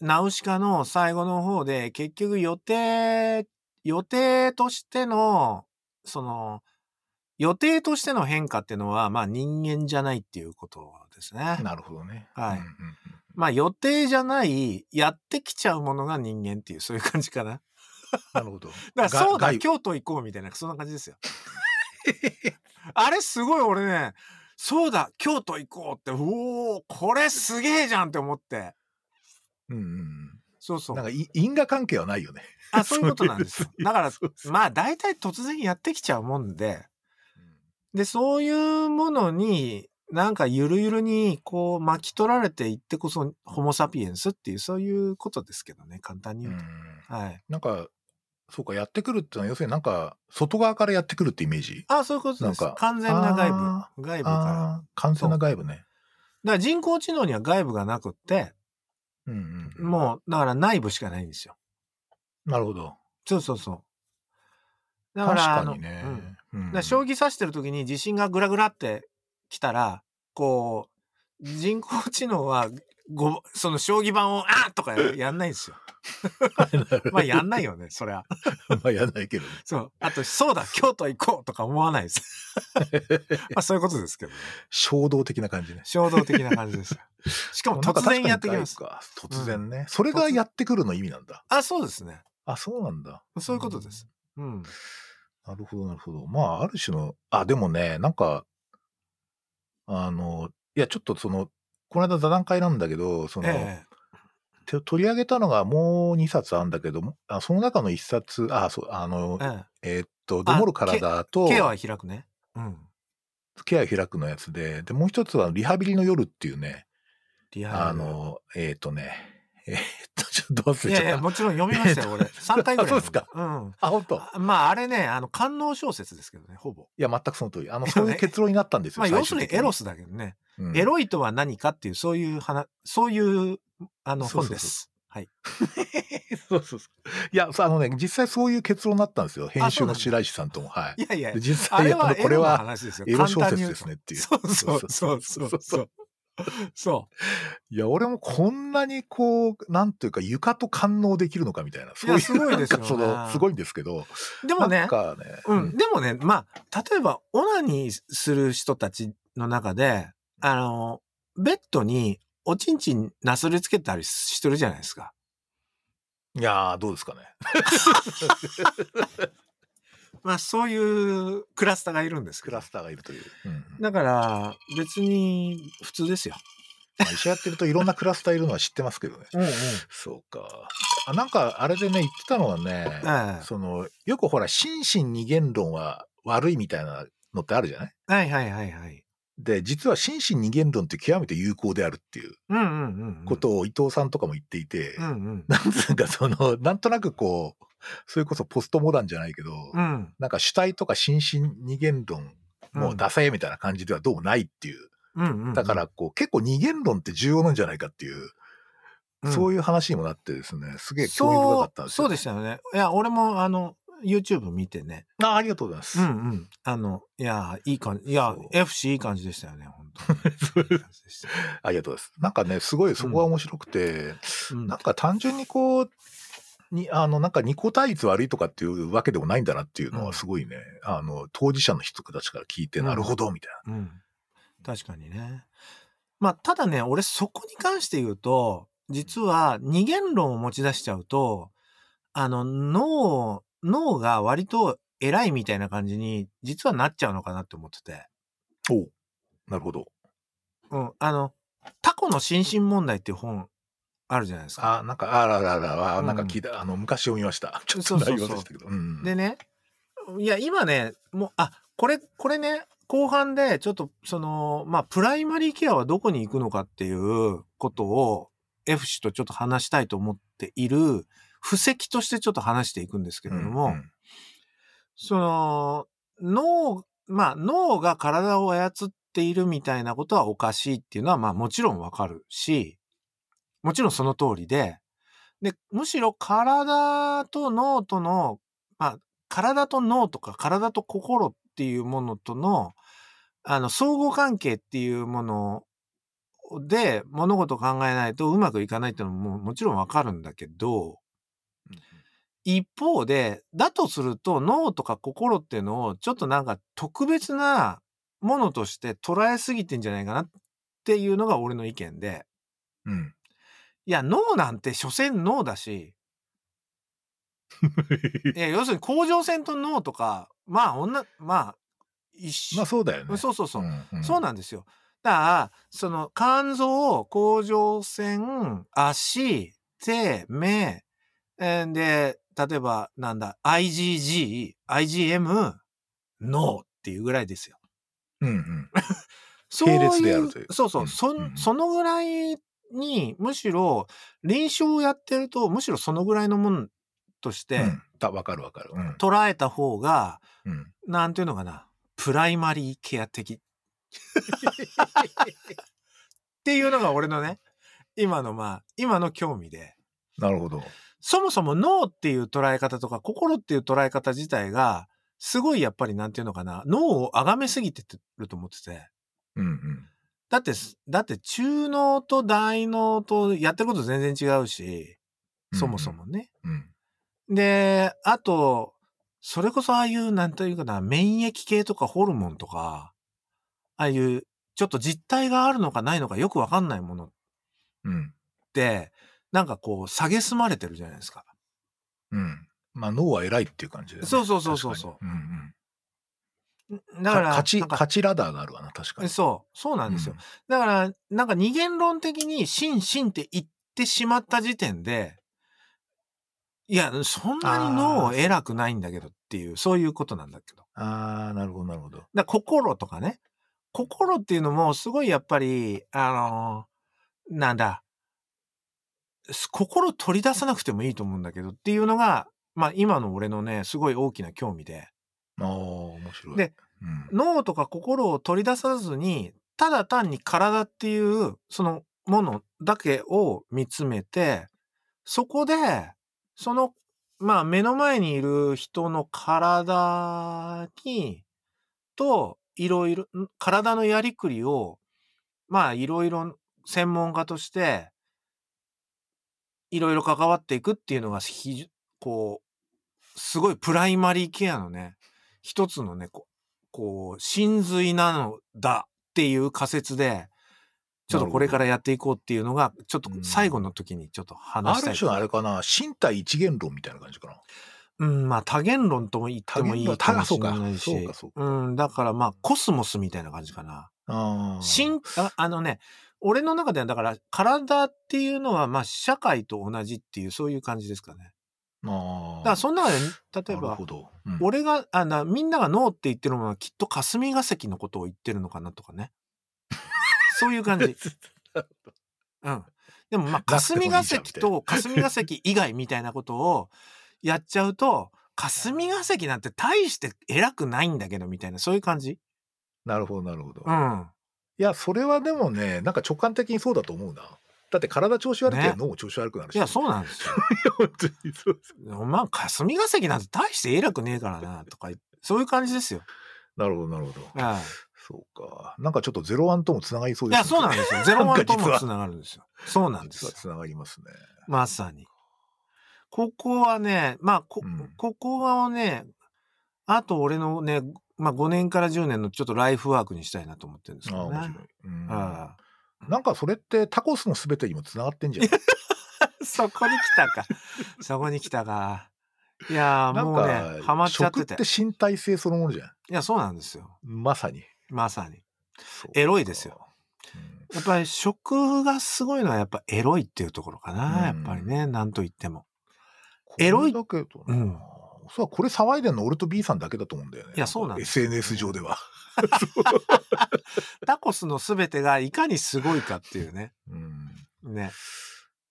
ナウシカの最後の方で、結局予定、予定としての、その、予定としての変化っていうのは、まあ人間じゃないっていうことですね。なるほどね。はいうんうんうんまあ予定じゃない、やってきちゃうものが人間っていう、そういう感じかな。なるほど。だからそうだ、外京都行こうみたいな、そんな感じですよ。あれすごい俺ね、そうだ、京都行こうって、おおこれすげえじゃんって思って。うんうんうん。そうそうなん。かい因果関係はないよね。あ、そういうことなんですだから、まあ大体突然やってきちゃうもんで、で、そういうものに、なんかゆるゆるにこう巻き取られていってこそ、ホモ・サピエンスっていう、そういうことですけどね、簡単にう言うと。んはい。なんか、そうか、やってくるってのは、要するになんか、外側からやってくるってイメージ？あ、そういうことですなんか。完全な外部あ。外部から。完全な外部ね。ら人工知能には外部がなくって、うんうん。もう、だから内部しかないんですよ。なるほど。そうそうそう。だか確ら、あのかにね。うんうんだから将棋指してる時に地震がグラグラって来たら、こう、人工知能は、ご、その将棋盤を、あーとかやんないんですよ。まあやんないよね、そりゃ。まあ、やんないけどね。そう。あと、そうだ、京都行こうとか思わないです。まあそういうことですけどね。衝動的な感じね。衝動的な感じですよ。しかも突然やってきます。か突然ね。それがやってくるの意味なんだ。あ、そうですね。あ、そうなんだ。そういうことです。うん。なるほど、なるほど。まあ、ある種の、あ、でもね、なんか、あの、いや、ちょっとその、この間座談会なんだけど、その、えて取り上げたのがもう2冊あるんだけど、あその中の1冊、あ、そう、あのえ、ええーっと、どもる体え。と、ケアは開くね。うん。ケア開くのやつで、で、もう一つはリハビリの夜っていうね、あの、えーっとね、えーっと、ちょっと忘れちゃった。いやいや、もちろん読みましたよ、俺。3回ぐらい。あそうですか？うん。あ、本当？まあ、あれね、あの、官能小説ですけどね、ほぼ。や、全くその通り。あの、そういう結論になったんですよ。まあ、最要するにエロスだけどね。うんエロいとは何かっていう、そういう話、そういう、あの、本です。はい。そうそうそう。いや、あのね、実際そういう結論になったんですよ。編集の白石さんとも。はいい。やいやで、実あ際、あの、これは。エロ小説ですねっていう。そうそうそうそうそう。そう。いや、俺もこんなにこう、なんていうか、床と感応できるのかみたいな。そういう、すごいですよその、すごいんですけど。でもねね、うん。でもね、まあ、例えば、オナニーする人たちの中で、あの、ベッドにおちんちんなすりつけたりしてるじゃないですか。いやー、どうですかね。まあそういうクラスターがいるんですけどクラスターがいるという。うんうんだから別に普通ですよ。まあ医者やってるといろんなクラスターいるのは知ってますけどね。うんうん。そうか。あなんかあれでね言ってたのはね、ええそのよくほら心身二元論は悪いみたいなのってあるじゃない？はいはいはいはい。で実は心身二元論って極めて有効であるっていう。ことを伊藤さんとかも言っていて、うんうん。なんつうかそのなんとなくこうそれこそポストモダンじゃないけど、うん。なんか主体とか心身二元論もうダサいみたいな感じではどうもないっていう。だからこう結構二元論って重要なんじゃないかっていう、そういいう話にもなってですね、すげえ興味深かったんですよ。そうでしたよね。いや、俺もあの、YouTube 見てね。あありがとうございます。うんうん。あの、いや、いい感じ。いや FC いい感じでしたよね、本当に。ありがとうございます。なんかね、すごいそこが面白くて、うんなんか単純にこう、にあのなんか二個対立悪いとかっていうわけでもないんだなっていうのうんはすごいね、あの当事者の人たちから聞いて、うんなるほどみたいうん。確かにね。まあ、ただね、俺そこに関して言うと、実は二元論を持ち出しちゃうと、あの、脳、脳が割と偉いみたいな感じに、実はなっちゃうのかなって思ってて。な。おうなるほど。うん。あの、タコの心身問題っていう本あるじゃないですか。あなんかあらららら、うんなんか聞いた、あの昔読みました。ちょっと内容でしたけど。うんでね、いや、今ね、もう、あ、これ、これね、後半で、ちょっと、その、まあ、プライマリーケアはどこに行くのかっていうことを、F 氏とちょっと話したいと思っている、布石としてちょっと話していくんですけれども、うんうん。その、脳、まあ、脳が体を操っているみたいなことはおかしいっていうのは、まあ、もちろんわかるし、もちろんその通りで、で、むしろ体と脳との、まあ、体と脳とか体と心っていうものとの、あの、相互関係っていうもので物事を考えないとうまくいかないっていうのもももちろんわかるんだけど、一方で、だとすると脳とか心っていうのをちょっとなんか特別なものとして捉えすぎてんじゃないかなっていうのが俺の意見で、うん。いや、脳なんて所詮脳だし、いや、要するに甲状腺と脳とか、まあ、女、まあ、一緒。まあそうだよね。そうそうそう。んんそうなんですよ。だから、その肝臓、甲状腺、足、手、目、えーで、例えば、なんだ、IgG、IgM、脳っていうぐらいですよ。うんうん。そう列であるというそうそう、うんそうんん、そのぐらいに、むしろ、臨床をやってると、むしろそのぐらいのものとしてうんたわかるわかる。うん。捉えた方が、うん。なんていうのかな、プライマリーケア的。っていうのが俺のね、今のまあ、今の興味で。なるほど。そもそも脳っていう捉え方とか心っていう捉え方自体が、すごいやっぱりなんていうのかな、脳を崇めすぎてると思ってて。うんうん。だって、だって中脳と大脳とやってること全然違うし、そもそもね。うん。で、あと、それこそああいう、なんというかな、免疫系とかホルモンとか、ああいう、ちょっと実体があるのかないのかよくわかんないものっうん。て、なんかこう、蔑まれてるじゃないですか。うん。まあ脳は偉いっていう感じで、ね。そうそうそうそうそうんうん。だから、勝ち、勝ちラダーがあるわな、確かに。そう、そうなんですよ。だから、なんか二元論的に、心身って言ってしまった時点で、いや、そんなに脳偉くないんだけどっていう、そういうことなんだけど。うん。ああ、なるほど、なるほど。だ心とかね。心っていうのもすごいやっぱり、あのーなんだ、す心取り出さなくてもいいと思うんだけどっていうのが、まあ今の俺のね、すごい大きな興味で。ああ、面白い。で、うん。脳とか心を取り出さずに、ただ単に体っていう、そのものだけを見つめて、そこで、その、まあ目の前にいる人の体に、と、いろいろ、ん体のやりくりを、まあいろいろ専門家として、いろいろ関わっていくっていうのが、こう、すごいプライマリーケアのね、一つのね、こう、こう、真髄なのだっていう仮説で、ちょっとこれからやっていこうっていうのが、ちょっと最後の時にちょっと話したい。ある種あれかな、身体一元論みたいな感じかな。うん、まあ多元論とも言ってもいいかもしれないし。そううか。うん、だからまあコスモスみたいな感じかな。ああのね、俺の中ではだから体っていうのはまあ社会と同じっていうそういう感じですかね。ああ。だからその中で例えばなるほ、ど。うん俺があなみんながノーって言ってるのはきっと霞が関のことを言ってるのかなとかね。そういう感じ。うん。でもまあ霞が関と霞が関以外みたいなことをやっちゃうと、霞が関なんて大して偉くないんだけどみたいなそういう感じ。なるほど、なるほど。いうん。や、それはでもね、なんか直感的にそうだと思うな。だって体調子悪ければね脳も調子悪くなるし。いや、そうなんですよ。本当にそうです。お前、霞が関なんて大して偉くねえからな、とか、そういう感じですよ。なるほど、なるほど。はいそうか。なんかちょっとゼロワンともつながりそういや、ですそうなんですよ。ゼロワンともつなながるんですよ。そうなんですよ。つながりますね。まさに。ここはね、まあ、こ、うんここはね、あと俺のね、まあ5年から10年のちょっとライフワークにしたいなと思ってるんですけどね面白い。。うんあなんかそれってタコスのすべてにもつながってんじゃん。あ そこに来たか。そこに来たか。いやーもうね、ハマかっちゃって。食ってて身体性そのものじゃん。いや、そうなんですよ。まさに。まさに。エロいですよ。うんやっぱり食がすごいのはやっぱエロいっていうところかな。うんやっぱりね、なんと言っても。エロいだけどな、うんそうこれ騒いでんの俺と B さんだけだと思うんだよね。いやそうなんですよ SNS 上では。タコスのすべてがいかにすごいかっていうね。うん。ね。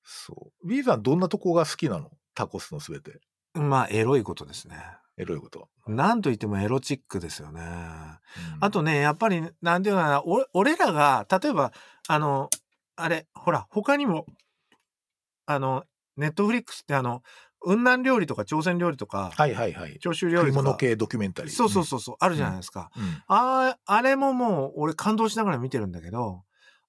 そう。B さんどんなとこが好きなの？タコスのすべて。まあ、エロいことですね。エロいこと。なんと言ってもエロチックですよね。うんあとね、やっぱり、なんていうのかな、お俺らが、例えば、あの、あれ、ほら、他にも、あの、ネットフリックスってあの、雲南料理とか朝鮮料理とか、はいはいはい。長州料理とか、物系ドキュメンタリー。そうそうそうそう、あるじゃないですか。うん。うんああ、あれももう俺感動しながら見てるんだけど、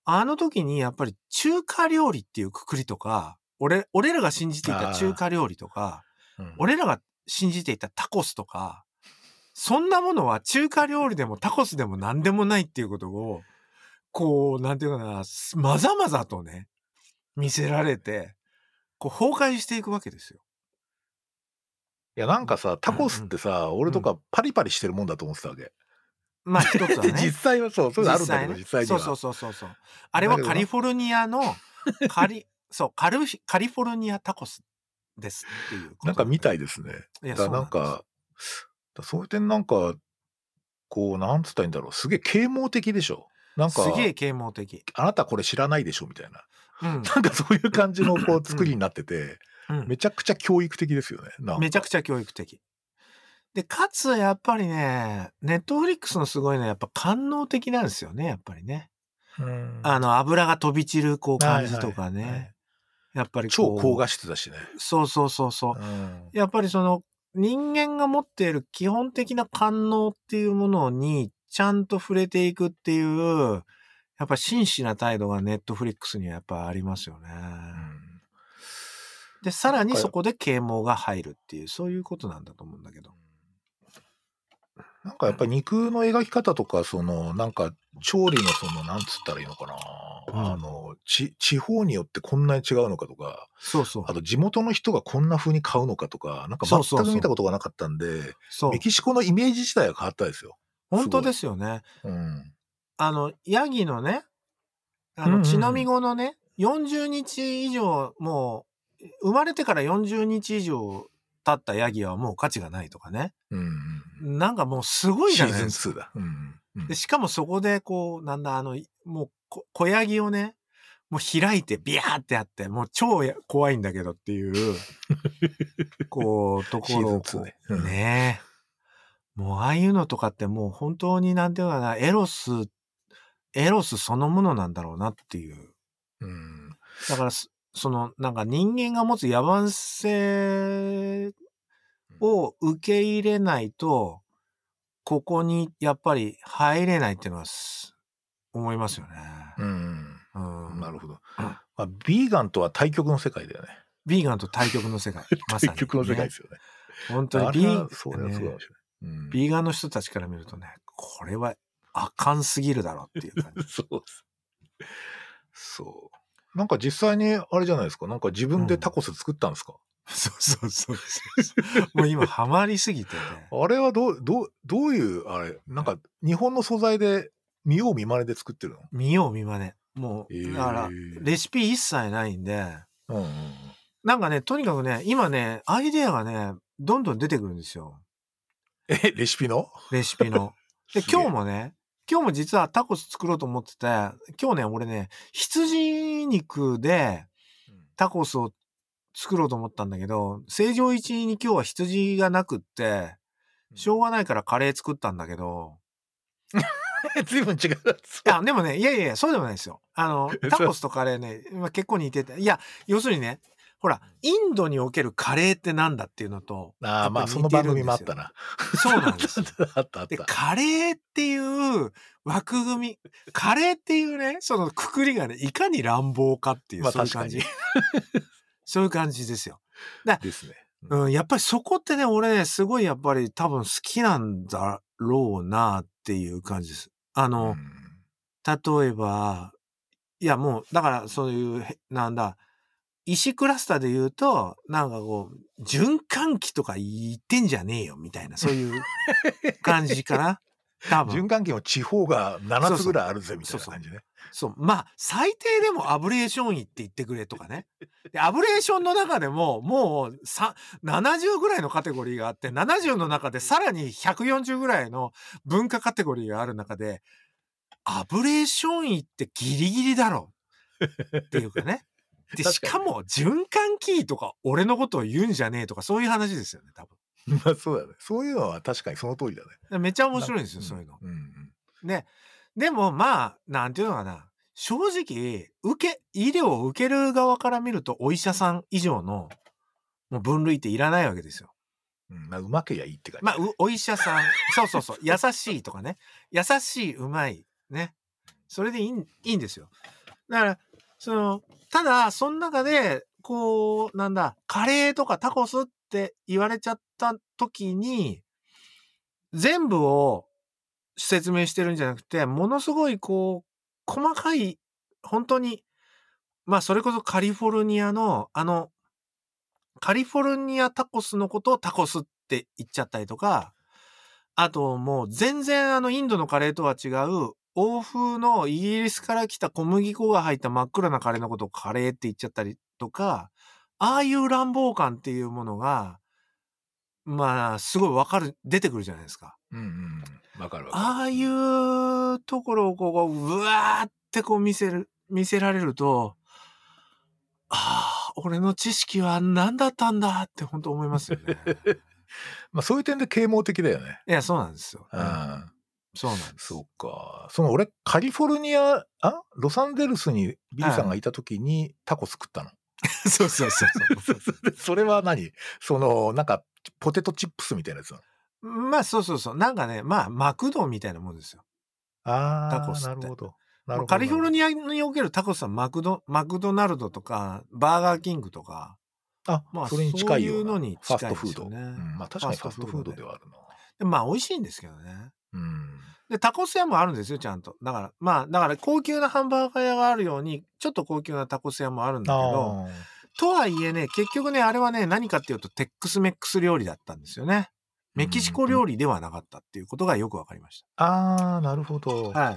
あの時にやっぱり中華料理っていうくくりとか、俺、俺らが信じていた中華料理とか、うん俺らが信じていたタコスとか、そんなものは中華料理でもタコスでも何でもないっていうことを、こう、なんていうかな、すまざまざとね、見せられて、こう崩壊していくわけですよ。いやなんかさ、タコスってさ、俺とかパリパリしてるもんだと思ってたわけ。まあ一つはでね。実際はそう、そういうのあるんだけど、実際には。そうそうそうそうそう。あれはカリフォルニアの、カリ、そう、カルカリフォルニアタコスですっていうなんか見たい。いですね。いや、なんそうか、だそういう点なんか、こう、なんつったらいいんだろう。すげえ啓蒙的でしょ。なんか、すげえ啓蒙的。あなたこれ知らないでしょみたいな。うん。なんかそういう感じのこう作りになってて、うんめちゃくちゃ教育的ですよね。めちゃくちゃ教育的。で、かつ、やっぱりね、ネットフリックスのすごいのはやっぱ官能的なんですよね、やっぱりね。うんあの、油が飛び散るこう感じとかはいはいはいね。やっぱり超高画質だしね。そうそうそうそう。うんやっぱりその人間が持っている基本的な官能っていうものにちゃんと触れていくっていう、やっぱ真摯な態度がネットフリックスにはやっぱありますよね。うんで、さらにそこで啓蒙が入るっていう、そういうことなんだと思うんだけど。なんかやっぱり肉の描き方とか、その、なんか調理のその、なんつったらいいのかな。うんあの、ち、地方によってこんなに違うのかとか、そうそうあ。と地元の人がこんな風に買うのかとか、なんか全く見たことがなかったんで、そうメ。キシコのイメージ自体が変わったですよ。本当ですよね。うん。あの、ヤギのね、あの、うんうんうん血のみ子のね、40日以上、もう、生まれてから40日以上経ったヤギはもう価値がないとかね。うんうん。なんかもうすごいじシーズンゃないですか。2だ。うんうん。でしかもそこでこう、なんだ、あの、もうこ、小ヤギをね、もう開いてビヤーってやって、もう超や怖いんだけどっていう、こう、ところをシーズンこ2ねうんう、ねえ。もうああいうのとかってもう本当になんていうのかな、エロス、エロスそのものなんだろうなっていう。うん。だからそ、その、なんか人間が持つ野蛮性を受け入れないと、ここにやっぱり入れないっていうのはす思いますよね。うん。うん。なるほど。まあ、ビーガンとは対極の世界だよね。ビーガンと対極の世界。まさに、対極の世界ですよね。本当にビーはそうだよ、そうビーガンの人たちから見るとね、これはあかんすぎるだろうっていう感じ。そうです。そう。なんか実際にあれじゃないですか？なんか自分でタコス作ったんですか、そうそうそうそう。もう今ハマりすぎてね。あれはどう、どう、どういう、あれ、なんか、日本の素材で、見よう見まねで作ってるの？見よう見まね。もえーう、だから、レシピ一切ないんで、うんうんうん。なんかね、とにかくね、今ね、アイデアがね、どんどん出てくるんですよ。え、レシピの？レシピの。で、今日もね、今日も実はタコス作ろうと思ってて、今日ね、俺ね、羊肉でタコスを作ろうと思ったんだけど、成城一に今日は羊がなくって、しょうがないからカレー作ったんだけど、ずいぶん違う。いや、でもね、いやいやいや、そうでもないですよ。あの、タコスとカレーね、まあ、結構似てて、いや、要するにね、ほら、インドにおけるカレーってなんだっていうのと、ああ、まあ、その番組もあったな。そうなんです あったあった。カレーっていう枠組み、カレーっていうね、そのくくりがね、いかに乱暴かっていう、まあそういう感じ確。そういう感じですよ。ですね。うん、やっぱりそこってね、俺ね、すごいやっぱり多分好きなんだろうなっていう感じです。あうの、ん例えば、いやもう、だからそういう、へなんだ、石クラスターで言うと、なんかこう、循環器とか言ってんじゃねえよ、みたいな、そういう感じかな。多分。循環器も地方が7つぐらいあるぜみたいな感じね。そう。まあ、最低でもアブレーション位って言ってくれとかね。で、アブレーションの中でも、もう、さ、70ぐらいのカテゴリーがあって、70の中でさらに140ぐらいの文化カテゴリーがある中で、アブレーション位ってギリギリだろうっていうかね。で、し確かも、循環器とか、俺のことを言うんじゃねえとか、そういう話ですよね、多 まあそうだね。そういうのは確かにその通りだね。分。めっちゃ面白いんですよ、そういうの。うんうん。ね。でもまあ、なんていうのかな。正直、受け、医療を受ける側から見ると、お医者さん以上の、もう分類っていらないわけですよ。うん、まあうまけりゃいいって感じ。まあ、うお医者さん、そうそうそう、優しいとかね。優しい、うまい、ね。それでいいんいいんですよ。だから、その、ただ、その中で、こう、なんだ、カレーとかタコスって言われちゃった時に、全部を説明してるんじゃなくて、ものすごいこう、細かい、本当に、まあそれこそカリフォルニアの、あの、カリフォルニアタコスのことをタコスって言っちゃったりとか、あともう全然あのインドのカレーとは違う、欧風のイギリスから来た小麦粉が入った真っ黒なカレーのことをカレーって言っちゃったりとか、ああいう乱暴感っていうものが、まあ、すごいわかる、出てくるじゃないですか。うんうん。わかるわかる。ああいうところをこう、うわーってこう見せる、見せられると、ああ、俺の知識は何だったんだって本当思いますよね。まあそういう点で啓蒙的だよね。いや、そうなんですよ。うん。そうなんです。そうか。その俺、カリフォルニア、あロサンゼルスにビルさんがいた時にタコ作ったの。そうそうそうそう。それは何？その、なんか、ポテトチップスみたいなやつまあそうそうそう。なんかね、まあ、マクドみたいなもんですよ。ああ、タコスってなるほど。なまあるほど。カリフォルア。ニアにおけるタコスはマクド、マクドナルドとか、バーガーキングとか、あ、まあそれに近いような。そういうのにファ近いストフード。ですよねうん、まあ確かにファストフードではあるな。でまあ美味しいんですけどね。うん。で、タコス屋もあるんですよ、ちゃんと。だから、まあ、だから高級なハンバーガー屋があるように、ちょっと高級なタコス屋もあるんだけど、とはいえね、結局ね、あれはね、何かっていうと、テックスメックス料理だったんですよね。メキシコ料理ではなかったっていうことがよくわかりましあー、なるほど。た。はい。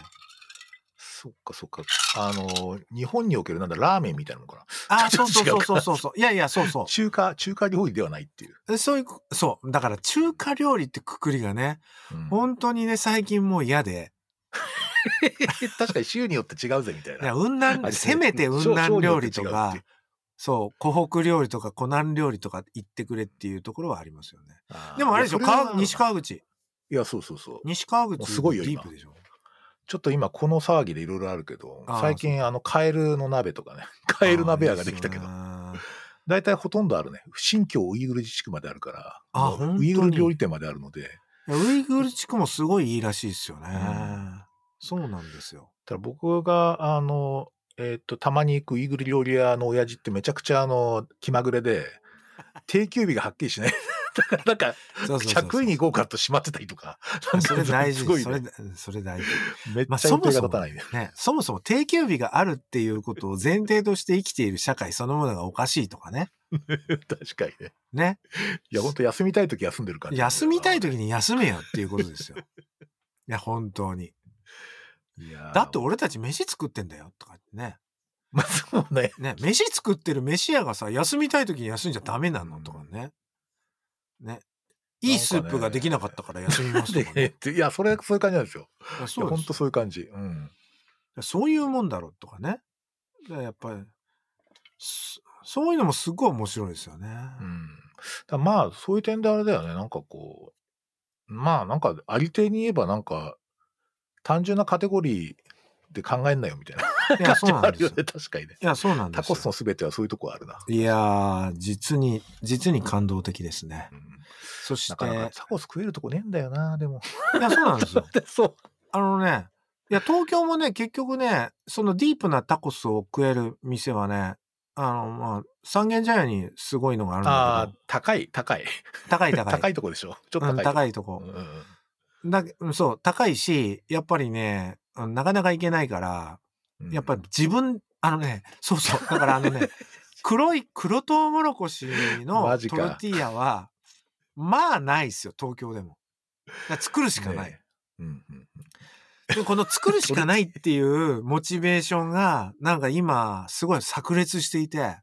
そっかそっか。あの、日本におけるなんだ、ラーメンみたいなのかな？あ あ、そうそうそうそうそう。いやいや、そうそ中華、中華料理ではないっていう。う。そういう、そう。だから中華料理ってくくりがね、うん本当にね、最近もう嫌で。確かに州によって違うぜみたいな。いや、雲南、せめて雲省南料理とかそう、湖北料理とか湖南料理とか言ってくれっていうところはありますよね。でもあれでしょ、西川口。いや、そうそうそう。西川口すごいよディープでしょ？ちょっと今この騒ぎでいろいろあるけどあー、最近あのカエルの鍋とかね、カエル鍋屋ができたけど、あ大体ほとんどあるね。新疆ウイグル自治区まであるから、もうあ本当にウイグル料理店まであるので、ーいやウイグル地区もすごいいいらしいですよね。んそうなんですよ。ただ僕が、あの、えっ、と、たまに行くウイグル料理屋の親父ってめちゃくちゃあの、気まぐれで、定休日がはっきりしない。だからなんか、そうそうそうそう着衣に行こうかと閉まってたりとか。なんかそれ大事すごい、それね。、それ大事。めっまあちゃ予定がそもそもね。ね、そもそも定休日があるっていうことを前提として生きている社会そのものがおかしいとかね。確かにね。ね。いや、ほんと休みたい時休んでる感じ。休みたい時に休めよっていうことですよ。いや、本当に。いやーだって俺たち飯作ってんだよとかってね。まあそうね。ね、飯作ってる飯屋がさ、休みたい時に休んじゃダメなのとかね。ね。いいスープができなかったから休みますとかね。でいや、それ、そういう感じなんですよ。そうですほんとそういう感じ。うん。そういうもんだろうとかね。やっぱり、そそういうのもすごい面白いですよね。うん。だまあ、そういう点であれだよね。なんかこう、まあ、なんか、ありていに言えば、なんか、単純なカテゴリーで考えんなよみたいないや、感そうなんですよ。じはあるよね。確かにね。いや、そうなんですよタコスのすべてはそういうとこあるな。いやー、実に、実に感動的ですね。うんそして、なかなかタコス食えるとこねえんだよな、でも。いや、そうなんですよ。そう。あのね、いや、東京もね、結局ね、そのディープなタコスを食える店はね、あの、まあ、三軒茶屋にすごいのがあるんあだあ、高い、高い。高い高い。高いとこでしょ。ちょっとうん高い。とこうん。うんだうんそう、高いし、やっぱりね、うんなかなか行けないから、うんやっぱり自分、あのね、そうそう、だからあのね、黒い黒トウモロコシのトルティーヤは、まあないですよ、東京でも。作るしかない。ねうんうんうん。でこの作るしかないっていうモチベーションが、なんか今、すごい炸裂していて、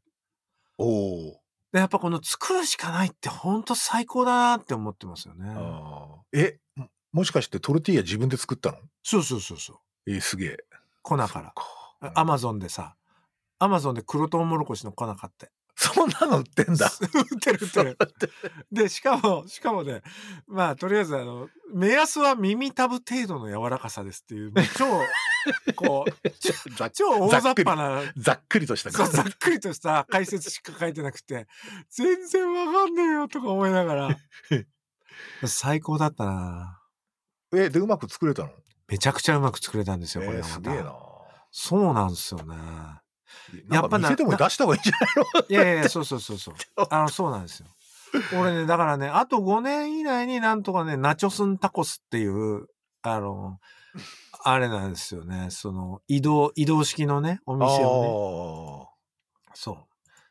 おおでやっぱこの作るしかないって本当最高だなって思ってますよね。え、ももしかしてトルティーヤ自分で作ったの？そうそうそうそう。えーすげえ。粉から。アマゾンでさ、アマゾンで黒トウモロコシの粉買って。そんなの売ってんだ。売ってる売ってる。で、しかも、しかもね、まあ、とりあえず、あの、目安は耳たぶ程度の柔らかさですっていう、超、こう、超大雑把な、ざっくりとしたそうざっ。くりとした解説しか書いてなくて、全然わかんねえよとか思いながら、最高だったなえ、で、うまく作れたの？めちゃくちゃうまく作れたんですよ、これえーがますたげえな。そうなんですよね。やっぱ店でも出した方がいいんじゃないいやいやいや、そうそうそうそう。あの、そうなんですよ。俺ね、だからね、あと5年以内になんとかね、ナチョスンタコスっていう、あの、あれなんですよね。その、移動、移動式のね、おの店をね、そあ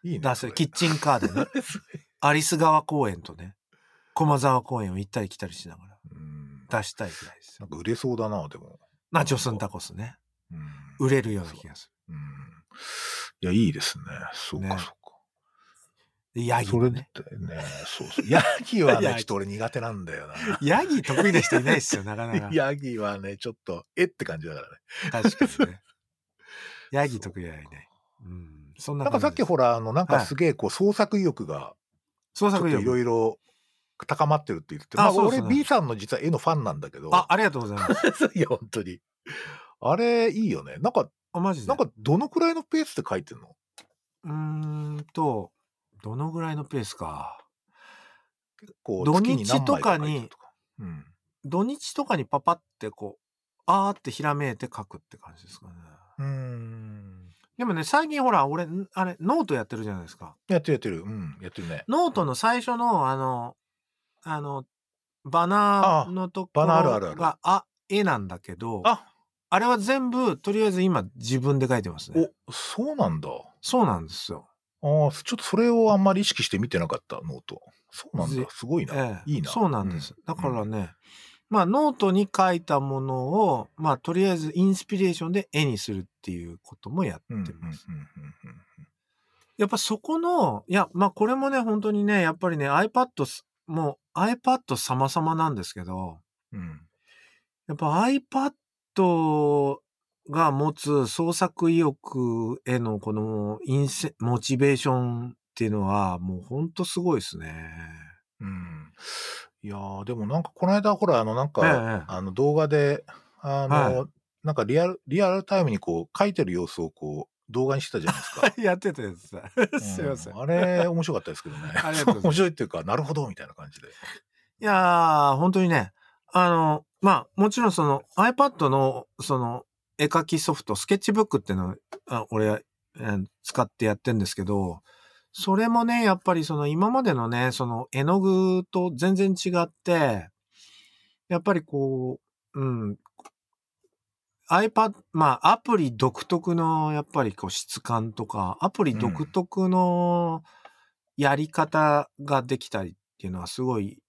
ーいいね。う、出す。それキッチンカーでね、アリス川公園とね、駒沢公園を行ったり来たりしながらうん出したいぐらいですよ。なんか売れそうだな、でも。ナチョスンタコスね。うん売れるような気がすうんいや、いいですね。そうか、ねそうか。る。でヤギそれもね。そうそう。ヤギはね、ちょっと俺苦手なんだよな。ヤギ得意な人いないですよ、なかなか。ヤギはね、ちょっと、えって感じだからね。確かにね。ヤギ得意はいない。うん。そんななんかさっきほら、あの、なんかはいすげえ、こう、創作意欲が、創作意ちょっといろ欲。いろ高まってるって言ってて、まあ、俺 B さんの実は絵のファンなんだけど、あ、ありがとうございます。いや、本当に。あれ、いいよね。なんか、あ、マジで？なんか、どのくらいのペースで描いてんの？うーんと、どのぐらいのペースか。こう、土日とかに。うん。土日とかにパパってこう、あーってひらめいて書くって感じですかね。うーん。でもね、最近ほら、俺、んあれ、ノートやってるじゃないですか。やってるやってる。うん、やってるね。ノートの最初の、あの、あの、バナーのところバナーあるあるあるが、あ、絵なんだけど、ああ、れは全部、とりあえず今自分で書いてますね。お、そうなんだ。そうなんですよ。ああ、ちょっとそれをあんまり意識して見てなかった、 note。そうなんぜだ。すごいな。ええいいな。そうなんです。だからね、まあノートに書いたものを、まあとりあえずインスピレーションで絵にするっていうこともやってうん。うん、うん、うんます。うんうん。やっぱそこの、いや、まあこれもね、本当にね、やっぱりね、iPad す、もう iPad 様々なんですけど、うん。やっぱ iPad が持つ創作意欲へのこのインセ、モチベーションっていうのはもう本当すごいですね。うん。いやーでもなんかこの間ほら、あのなんか、ええあの動画で、あの、はなんかリアル、リアルタイムにこう書いてる様子をこう動画にしてたじゃないですか。やってたやつさ。すいません。うんあれ面白かったですけどね。ありがとうございます面白いっていうか、なるほどみたいな感じで。いやー、本当にね、あの、まあ、もちろんその iPad のその絵描きソフト、スケッチブックっていうのをあ俺、えー使ってやってんですけど、それもね、やっぱりその今までのね、その絵の具と全然違って、やっぱりこう、うん、iPad、まあ、アプリ独特の、やっぱりこう質感とか、アプリ独特のやり方ができたりっていうのはすごい、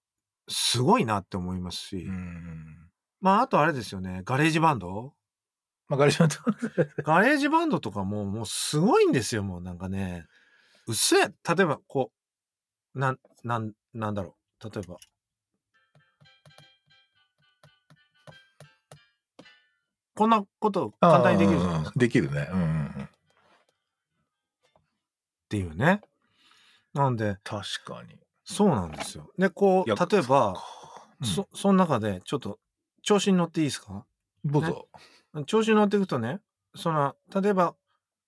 すごいなって思いますし。うん。まあ、あとあれですよね、 GarageBand？まあ、 GarageBand。GarageBand とかも、もうすごいんですよ、もうなんかね。うっせえ例えば、こう、なん、なん、なんだろう。例えば。こんなこと簡単にできるじゃないですか。できるね。うん。っていうね。なんで、確かに。そうなんですよ。で、こう、例えば、うんそ、その中で、ちょっと、調子に乗っていいですか？どうぞ。調子に乗っていくとね、その、例えば、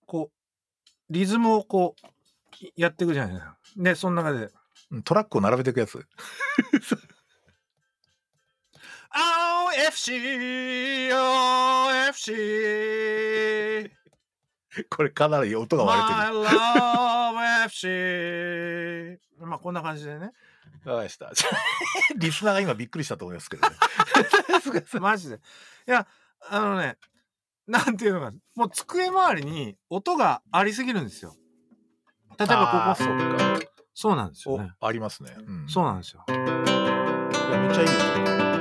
こう、リズムをこう、やっていくじゃないですか。で、その中で、うんトラックを並べていくやつ。OFC、OFC、これかなり音が割れて My る。love FC。まあ、こんな感じでね。わかりました。リスナーが今びっくりしたと思いますけどね。マジで。いや、あのね、なんていうのか、もう机周りに音がありすぎるんですよ。例えばここ、そうか。そうなんですよおね。、ありますね。うんそうなんですよ。いや、めっちゃいいよ。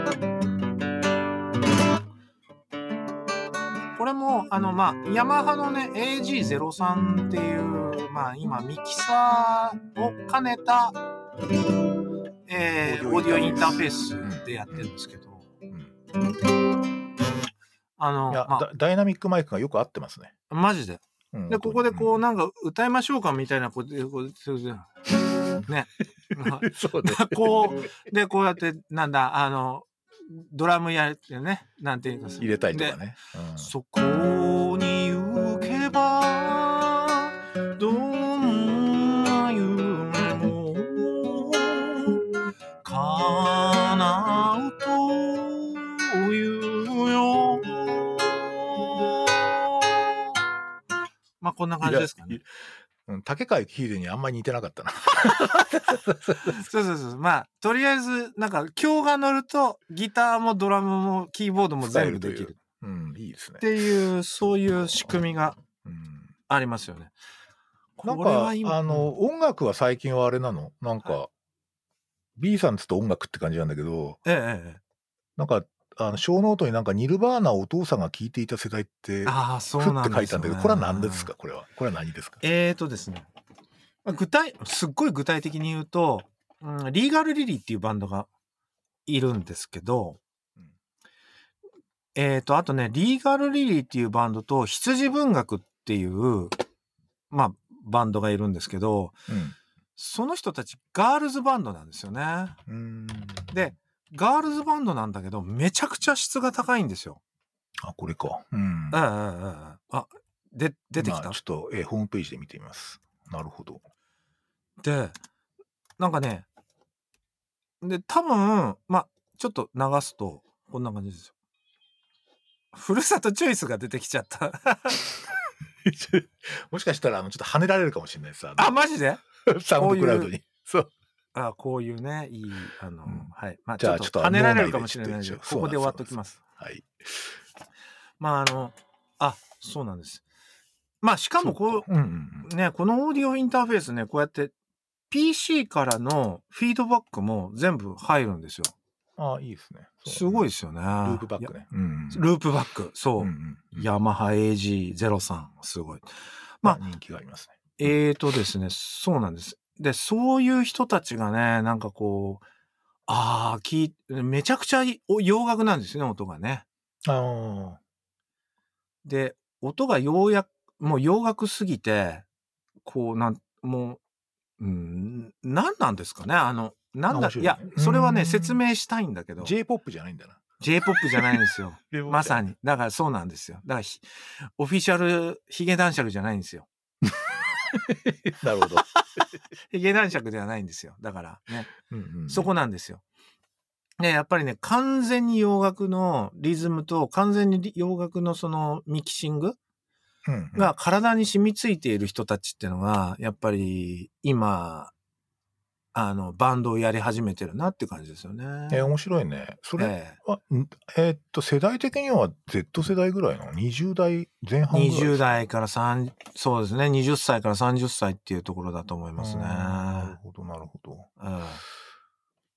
これも、あの、まあ、ヤマハのね、AG03 っていう、まあ、今、ミキサーを兼ねた、えー、オーディオインターフェースでやってるんですけど、うんあの、いや、まダダイナミックマイクがよく合ってますね。あ、マジで。うんで、ここでこう、んなんか、歌いましょうかみたいなことで、こう、ね。そうね。こう、で、こうやって、なんだ、あの、ドラムやってね、なんていうかさ入れたいとかね。うんそこに行けばどんな夢も叶うというよまあこんな感じですかね。うん竹海秀にあんまり似てなかったな。そうそうそう。まあ、とりあえず、なんか、今日が乗ると、ギターもドラムもキーボードも全部できるるうん、いいですねっ。ていう、そういう仕組みがうんありますよね。なんこれはか、今あの、音楽は最近はあれなの？なんか、B さんつと音楽って感じなんだけど、ええええ。なんか、あの小ノートになんかニルバーナをお父さんが聴いていた世代って、ああ、そうふってなんですよ、ね。書いたんだけど、これは何ですか？これは。これは何ですか？えーとですね。まあ具体、すっごい具体的に言うと、うん、リーガルリリーっていうバンドがいるんですけど、うんえーと、あとね、リーガルリリーっていうバンドと羊文学っていう、まあ、バンドがいるんですけど、うん。その人たちガールズバンドなんですよね。うーん。で、ガールズバンドなんだけど、めちゃくちゃ質が高いんですよ。あ、これか。うん。ええええええあ、で、出てきた？まあちょっと、えーホームページで見てみます。なるほど。で、なんかね、で、多分、まあ、ちょっと流すと、こんな感じですよ。ふるさとチョイスが出てきちゃった。もしかしたら、あの、ちょっと跳ねられるかもしれないさ。あ、マジで？サウンドクラウドに。そう。あ、こういうね、いい、あの、うんはい。まあ、ちじゃあちょっと跳ねられるかもしれないので、ここで終わっときます。はい。まあ、あの、あ、そうなんです。まあ、しかもこうんうんう、ね、このオーディオインターフェースね、こうやって PC からのフィードバックも全部入るんですよ。うん。ああ、いいですね。すごいい。ですよね。ループバックね。うん。ループバック、そう。うんうんうんヤマハ AG03、すごい。まあ、ま人気がありますね。えーとですね、そうなんです。で、そういう人たちがね、なんかこう、ああ、聞い、めちゃくちゃ洋楽なんですよね、音がね。ああ。で、音がようやく、もう洋楽すぎて、こう、なん、もう、うん、なんなんですかね、あの、なんだ、ねいや、それはね、うん説明したいんだけど、J-POP じゃないんだな。J-POP じゃないんですよ。まさに。に。だからそうなんですよ。だからひ、オフィシャルヒゲ男爵じゃないんですよ。なるほど。ヒゲ男爵ではないんですよ。だからね、うんうんそこなんですよ。ね、やっぱりね、完全に洋楽のリズムと完全に洋楽のそのミキシングが体に染みついている人たちっていうのが、やっぱり今、あの、バンドをやり始めてるなって感じですよね。えー面白いね。それえは、んえーっと、世代的には Z 世代ぐらいの ?20 代前え半ぐらいですか？20代から3、そうですね、20歳から30歳っていうところだと思いますね。うんなるほど、なるほど。うん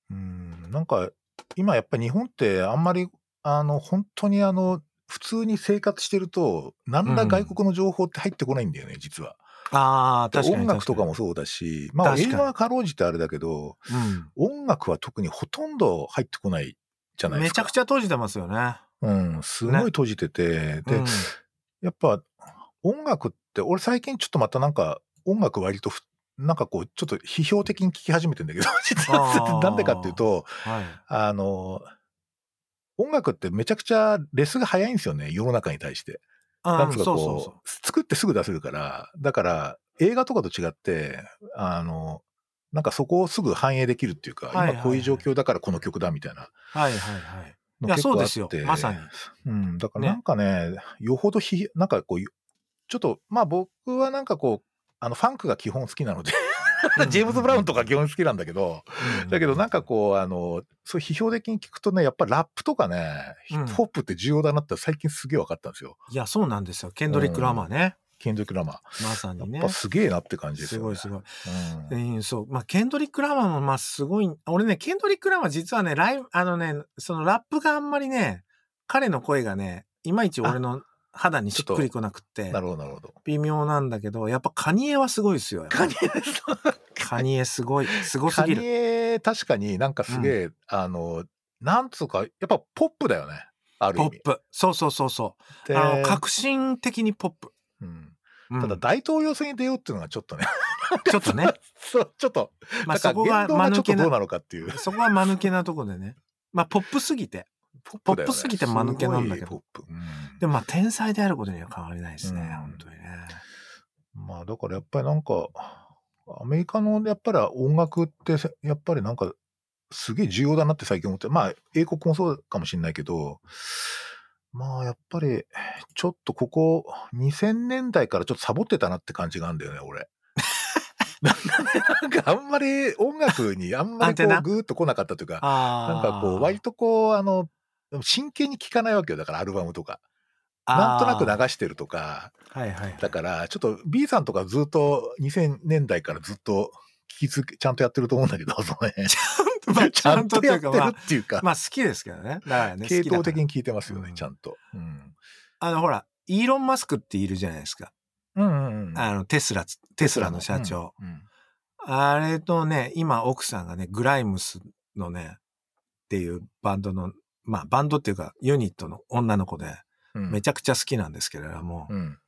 うん、なんか、今やっぱり日本ってあんまり、あの、本当にあの、普通に生活してると、何ら外国の情報って入ってこないんだよね、実は。あ確かに。音楽とかも確そうだし、まあ映画はかろうじてあれだけど、うん。音楽は特にほとんど入ってこないじゃないですか。めちゃくちゃ閉じてますよね。うん、すごい閉じてて、で、うんやっぱ音楽って、俺最近ちょっとまたなんか音楽割とふなんかこう、ちょっと批評的に聞き始めてんだけど、実あはーなんでかっていうと、はい。あの、音楽ってめちゃくちゃレスが早いんですよね、世の中に対して。なんつうかこう作ってすぐ出せるから、だから映画とかと違って、あの、なんかそこをすぐ反映できるっていうか、はいはいはい今こういう状況だからこの曲だみたいなう。はいはいはい。のいや結構あって。そうですよまさに。うん、だからねなんかね、よほどひ、なんかこう、ちょっと、まあ僕はなんかこう、あの、ファンクが基本好きなので、ジェームズ・ブラウンとか基本好きなんだけど、うんだけどなんかこう、あの、そう批評的に聞くとね、やっぱラップとかね、ヒップホップって重要だなって最近すげえ分かったんですよ。いや、そうなんですよ。ケンドリック・ラマーね。ケンドリック・ラマー。まさにねやっぱ。すげえなって感じですよ、ね。すごいすごい。うんうん、そう。まあ、ケンドリック・ラマーも、まあ、すごい。俺ね、ケンドリック・ラマー実はね、ライブ、あのね、そのラップがあんまりね、彼の声がね、いまいち俺の肌にしっくりこなくってな、るほど、なるほど。微妙なんだけど、やっぱカニエはすごいですよ。カニエカニエすごい。すごすカニぎる。エ、確かになんかすげえ、あの、なんつうか、やっぱポップだよね。ある意味。ポップ。そうそうそうそう。であの、革新的にポップ。うんうんただ大統領選に出ようっていうのがちょっとね、ちょっとね。そう、ちょっと、まあ、そこが間抜けな、っとどうなのかっていう。そこは間抜けなとこでね。まあ、ポップすぎて。ポポップすぎて間抜けなんだけど。うんでもまあ、天才であることには変わりないですね。うん本当にね。まあだからやっぱりなんか、アメリカのやっぱり音楽ってせやっぱりなんかすげえ重要だなって最近思って、まあ英国もそうかもしれないけど、まあやっぱりちょっとここ2000年代からちょっとサボってたなって感じがあるんだよね、俺。なんかあんまり音楽にあんまりこうグーッと来なかったというか、あなんかこう割とこうあの、真剣に聴かないわけよ。だからアルバムとか。なんとなく流してるとか、はいはい。だから、ちょっと B さんとかずっと2000年代からずっと聞き続け、ちゃんとやってると思うんだけど、そのね。まあ ちゃんとやってるちゃんとっていうか、まあ好きですけどね。だからね。系統的に聞いてますよね、うんちゃんと。うん。あの、ほら、イーロン・マスクっているじゃないですか。うんうんうん。あの、テスラつ、テスラの社長。うん。うんあれとね、今奥さんがね、グライムスのね、っていうバンドの、まあバンドっていうかユニットの女の子で、うんめちゃくちゃ好きなんですけれども、うん。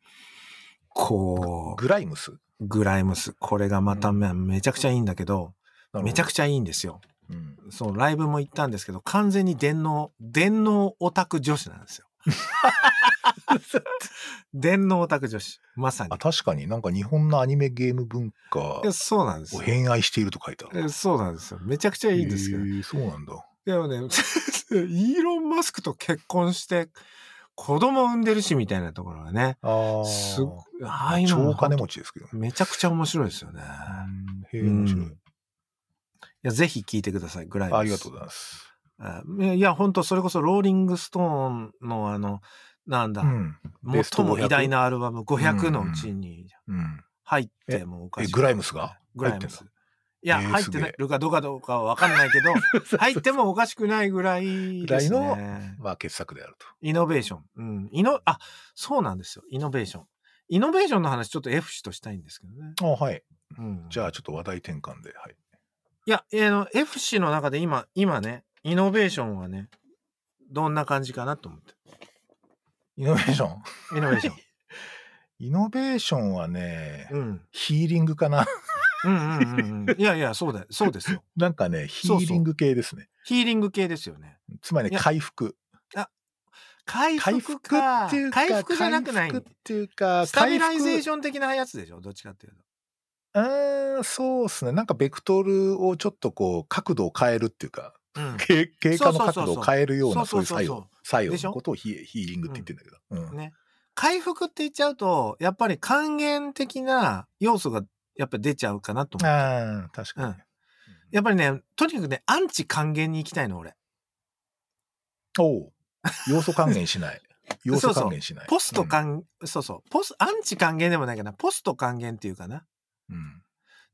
こグライムス？う、グライムス、これがまためめちゃくちゃいいんだけど、めちゃくちちゃいいんですよ。ゃ。うん。そう、ライブも行ったんですけど、完全に電脳、電脳オタク女子なんですよ。電脳オタク女子。まさにあ、。確かになんか日本のアニメゲーム文化いやそうなんですをよ。偏愛していると書いてある。えそうなんですよ。めちゃくちゃいいんですけど。そうなんだ。でもね、イーロン・マスクと結婚して、子供産んでるしみたいなところがね、ああ。すごああいうのも超金持ちですけどね。めちゃくちゃ面白いですよね。うんへえ、面白い。うんいや、ぜひ聞いてください、ぐらいです。ありがとうございます。あいや、本当それこそローリングストーンのあの、なんだ、うん。ベスト500最も偉大なアルバム500のうちにうん。入ってもおかしいえグライムスが？グライムス。いや、えー入ってなすげえいるかどうかどうかはわかんないけど、入ってもおかしくないぐらいですぐら。まあ、傑作であると。イノベーション。うん。イノ、あ、そうなんですよ。イノベーション。イノベーションの話ちょっと F 氏としたいんですけどね。あはい。うん。じゃあ、ちょっと話題転換で。はい。いや、えーあの、F 氏の中で今、今ね、イノベーションはね、どんな感じかなと思って。イノベーション？イノベーション。イノベーションはね、うん。ヒーリングかな。うんうんうんうん。いやいや、そうだよ。そうですよ。なんかね、ヒーリング系ですね。ヒーリング系ですよね。つまり回復。回回復復か。っていうか、回復じゃなくない回復っていうか、スタビライゼー。ション的なやつでしょ？どっちかっていうと。うーん、そうですね。なんかベクトルをちょっとこう、角度を変えるっていうか、うん。経経過の角度を変えるような、そそうういう作用、作用のことをヒヒーリングって言ってるんだけど。うん。ね。回復って言っちゃうと、やっぱり還元的な要素がやっぱり出ちゃうかなと思う。ああ、確かにね。やっぱりね、とにかくね、アンチ還元に行きたいの、俺。おう要素還元しない。要素還元しない。ポスト還、そうそう。ポス、アンチ還元でもないかな。ポスト還元っていうかな。うん。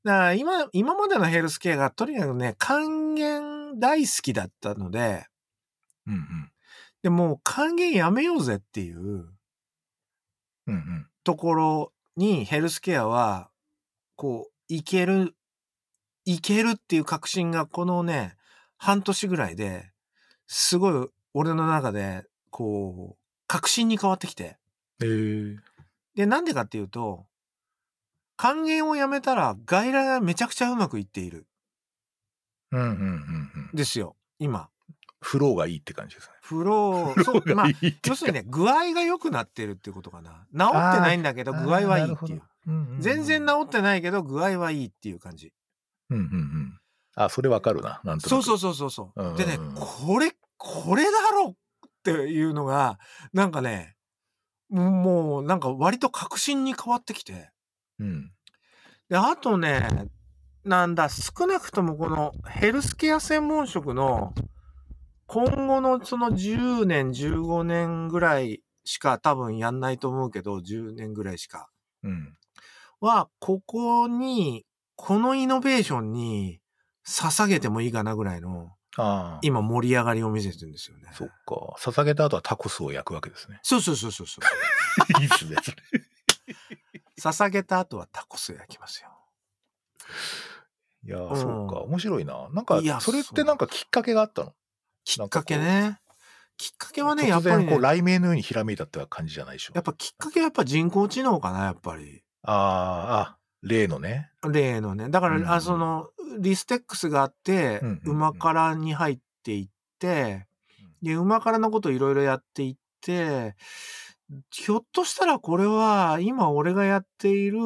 だから今、今までのヘルスケアがとにかくね、還元大好きだったので、うんうん。でもう還元やめようぜっていううんうん。ところにヘルスケアは、こう、いける、いけるっていう確信がこのね、半年ぐらいで、すごい俺の中で、こう、確信に変わってきて。えー、で、なんでかっていうと、還元をやめたら外来がめちゃくちゃうまくいっている。うんうんうんうん。ですよ、今。フローがいいって感じですね。フロー、そう、まあ、要するにね、具合が良くなってるっていうことかな。治ってないんだけど、具合はいいっていう。全然治ってないけど、具合はいいっていう感じ。うんうんうん。あ、それわかるな。なんと。そうそうそうそううんうんでね、これ、これだろっていうのが、なんかね、もうなんか割と確信に変わってきて。うん。で、あとね、なんだ、少なくともこのヘルスケア専門職の今後のその10年、15年ぐらいしか多分やんないと思うけど、10年ぐらいしか。うん。は、ここに、このイノベーションに捧げてもいいかなぐらいの、ああ。今盛り上がりを見せてるんですよね。そっか。捧げた後はタコスを焼くわけですね。そうそうそうそうそう。いいっすね、それ。捧げた後はタコス焼きますよ。いやー、うんそうか。面白いな。なんかそれってなんかきっかけがあったの？きっかけね。きっかけはね、やっぱりね、雷鳴のようにひらめいたって感じじゃないでしょ。やっぱきっかけはやっぱ人工知能かな、やっぱり。ああ、あ、例のね。例のね。だから、うんあその、リステックスがあって、うんうんうん馬からに入っていって、で、馬からのことをいろいろやっていって、ひょっとしたらこれは、今俺がやっている、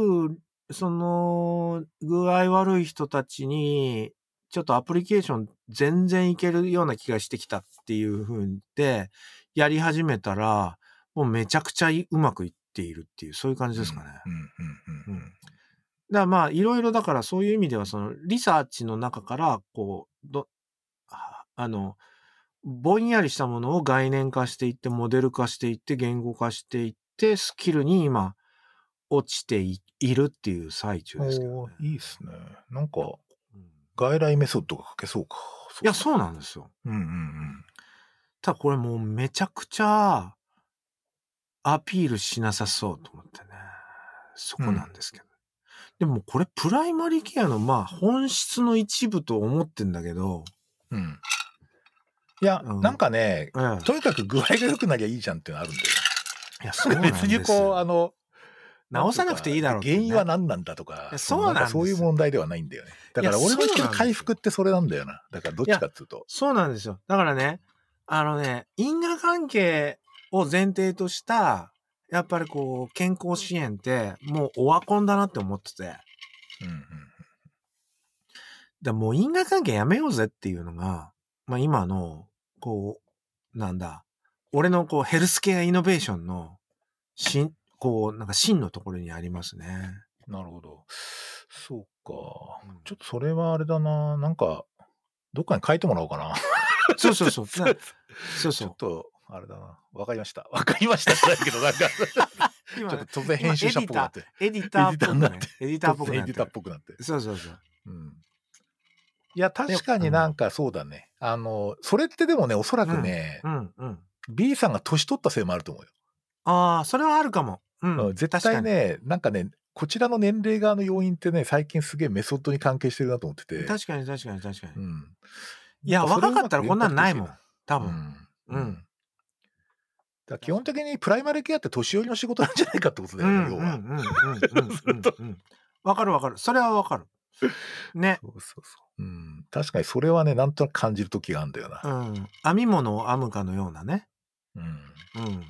その、具合悪い人たちに、ちょっとアプリケーション全然いけるような気がしてきたっていう風で、やり始めたら、もうめちゃくちゃいうまくいっているっていう、そういう感じですかね。うんうん。だからまあ、いろいろだからそういう意味では、その、リサーチの中から、こう、ど、ああの、ぼんやりしたものを概念化していって、モデル化していって、言語化していって、スキルに今、落ちていいるっていう最中ですけど、ね。いいっすね。なんか、うん外来メソッドが書けそうか。いや、そうなんですよ。うんうんうん。ただこれもうめちゃくちゃ、アピールしなさそうと思ってね。そこなんですけど。でもこれプライマリーケアのまあ本質の一部と思ってんだけど、うん。いや、うんなんかね、ええとにかく具合が良くなりゃいいじゃんっていうのあるんだよ。いや、そうなんですよ。別にこう、あの、直さなくていいだろうね原因は何なんだとか、やそうなんそういう問題ではないんだよね。だから俺の言ってる回復ってそれなんだよな。だからどっちかっていうと。そうなんですよ。だからね、あのね、因果関係を前提とした、やっぱりこう、健康支援って、もうオワコンだなって思ってて、うんうんらもう因果関係やめようぜっていうのが、まあ今の、こう、なんだ、俺のこう、ヘルスケアイノベーションの、しん、こう、なんか真のところにありますね。なるほど。そうかうん。ちょっとそれはあれだな。なんか、どっかに書いてもらおうかな。そうそうそう。なそうそちょっと、あれだな。わかりました。わかりましたじゃないけど、なんか、う。ちょっと突然編集者っぽくなって。エディターっぽくエディターになねって。エディターっぽく突然エディターっなってる。ぽくなって。そうそうそう。うん。いや、確かになんかそうだね。あの、それってでもね、おそらくね、うんうん。B さんが年取ったせいもあると思うよ。ああ、それはあるかも。うん。うん絶対ね、なんかね、こちらの年齢側の要因ってね、最近すげえメソッドに関係してるなと思ってて。確かに。確かに確かに。うん。いや、若かったらこんなんないもん。多う分。ん。うんうん。だから基本的にプライマリケアって年寄りの仕事なんじゃないかってことだよね、要は。うんうんうんうんうんうんうん。わかるわかる。それはわかる。ね。そうそうそう。うん。確かにそれはね、なんとなく感じる時があるんだよな。うん。編み物を編むかのようなね。うん。うん。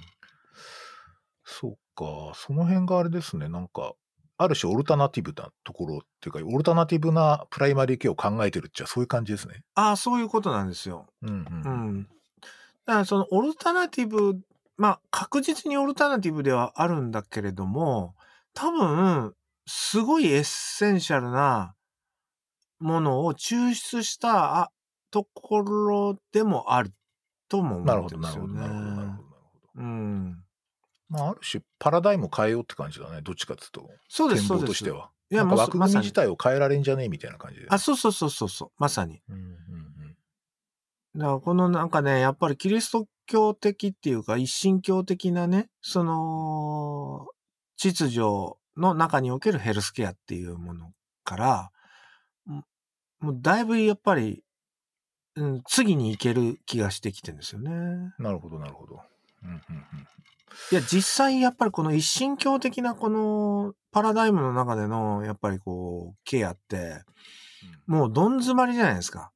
そうか。その辺があれですね。なんか、ある種オルタナティブなところっていうか、オルタナティブなプライマリケアを考えてるっちゃそういう感じですね。ああ、そういうことなんですよ。うんう。うんん。だからそのオルタナティブ、まあ確実にオルタナティブではあるんだけれども、多分、すごいエッセンシャルなものを抽出したあところでもあるとも思ってるんですよなるほど、なるほど、なるほど。なるね。ほどうん。まあ、ある種、パラダイムを変えようって感じだね。どっちかっていうと。そうです、展そうです。望としては。いや、もう枠組み自。体を変えられんじゃねえみたいな感じで。あ、そうそうそうそうそう。まさに。うんうんうん。だからこのなんかね、やっぱりキリスト教的っていうか、一神教的なね、その、秩序の中におけるヘルスケアっていうものから、ももうだいぶやっぱり、うん、次に行ける気がしてきてるんですよね。なるほど、なるほど。うんうんうん。いや、実際やっぱりこの一神教的なこのパラダイムの中での、やっぱりこう、ケアって、もうどん詰まりじゃないですか。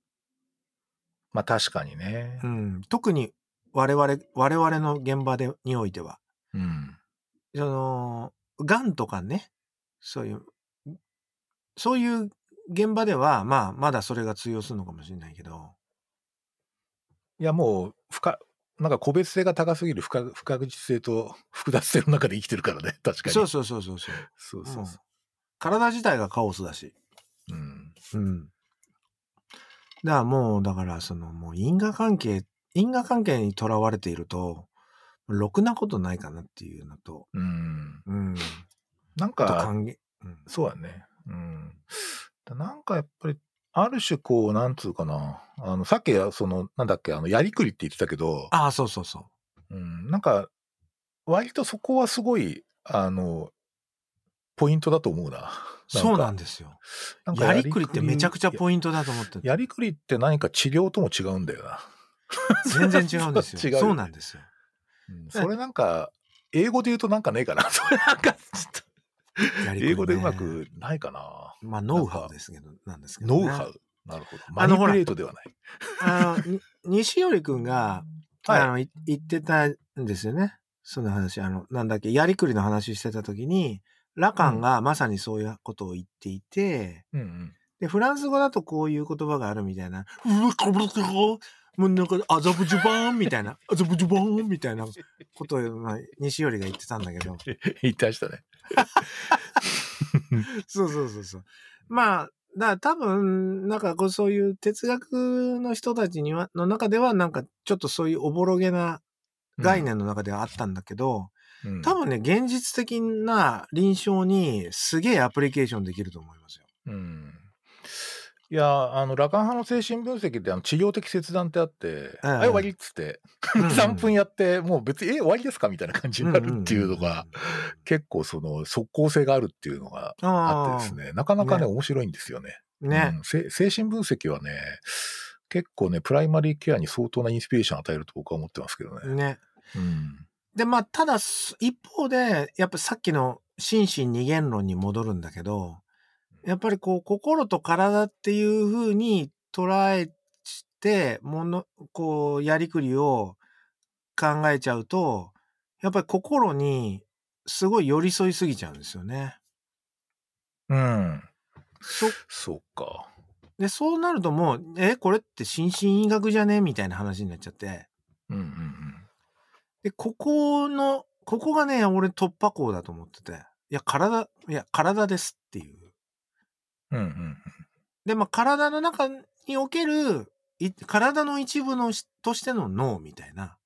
まあ確かにねう。ん。特に我々、我々の現場で、においては。うん。その、癌とかね、そういう、そういう現場では、まあ、まだそれが通用するのかもしれないけど、いやもう、不可、なんか個別性が高すぎる不可不確実性と複雑性の中で生きてるからね。確かに。そうそうそうそうそう。そうそうそ体自体がカオスだし。う。うん。うん。だからもう、だからその、もう因果関係、因果関係にとらわれていると、ろくなことないかなっていうのと、うん。うん。なんか。うん。そうだね。うん。だなんかやっぱり、ある種こう、なんつうかな。あの、さっき、その、なんだっけ、あの、やりくりって言ってたけど、ああ、そうそうそう。うん、なんか、割とそこはすごい、あの、ポイントだと思うな。そうなんでですよ。やりくりってめちゃくちゃポイントだと思ってトやりくりって何か治療とも違うんだよな。全然違うんですよ。違うよねそうなんですよ。うんそれなんか、英語で言うとなんかねえかな。それなんか、ちょっと、ね英語でうまくないかな。まあ、ノウハウですけど、なんですけど、ね。ノウハウ。なるほど。マニピュレートではない。あの、に西寄くんが、はいあの、い言ってたんですよね。その話、あの、なんだっけ、やりくりの話してた時に、ラカンがまさにそういうことを言っていて、うんうん。で、フランス語だとこういう言葉があるみたいな、うわ、こぶこもうなんか、アザブジュバーンみたいな、アザブジュバーンみたいなことを、まあ、西寄が言ってたんだけど、言ってましたね。そうそうそうそう。まあ、だ多分、なんかこうそういう哲学の人たちには、の中ではなんかちょっとそういうおぼろげな概念の中ではあったんだけど、うん多分ね、現実的な臨床にすげえアプリケーションできると思いますよ。うん。いや、あの、ラカン派の精神分析ってあの治療的切断ってあって、ええはい、終わりっつって、うんうん3分やって、もう別に、え、終わりですか？みたいな感じになるっていうのが、結構その即効性があるっていうのがあってですね、なかなかね、ね面白いんですよね。ね。うんせ精神分析はね、結構ね、プライマリーケアに相当なインスピレーションを与えると僕は思ってますけどね。ね。うん。で、まあ、ただ、す一方で、やっぱさっきの心身二元論に戻るんだけど、やっぱりこう、心と体っていう風に捉えて、もの、こう、やりくりを考えちゃうと、やっぱり心にすごい寄り添いすぎちゃうんですよね。うん。そ、そうか。で、そうなるともう、え、これって心身医学じゃねみたいな話になっちゃって。うんうんうん。で、ここの、ここがね、俺突破口だと思ってて。いや、体、いや、体ですっていう。うんうんで、まあ、体の中における、い体の一部のしとしての脳みたいな。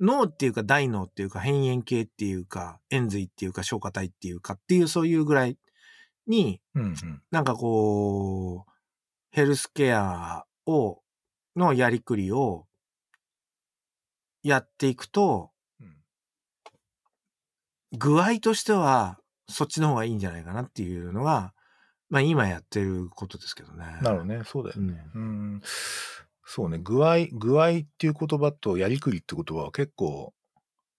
脳っていうか大脳っていうか変縁系っていうか円髄っていうか消化体っていうかっていうそういうぐらいにうん。うんうん。なんかこう、ヘルスケアを、のやりくりをやっていくと、うん具合としてはそっちの方がいいんじゃないかなっていうのが、まあ今やってることですけどね。なるほどね。そうだよね。うん。うん。そうね。具合、具合っていう言葉とやりくりって言葉は結構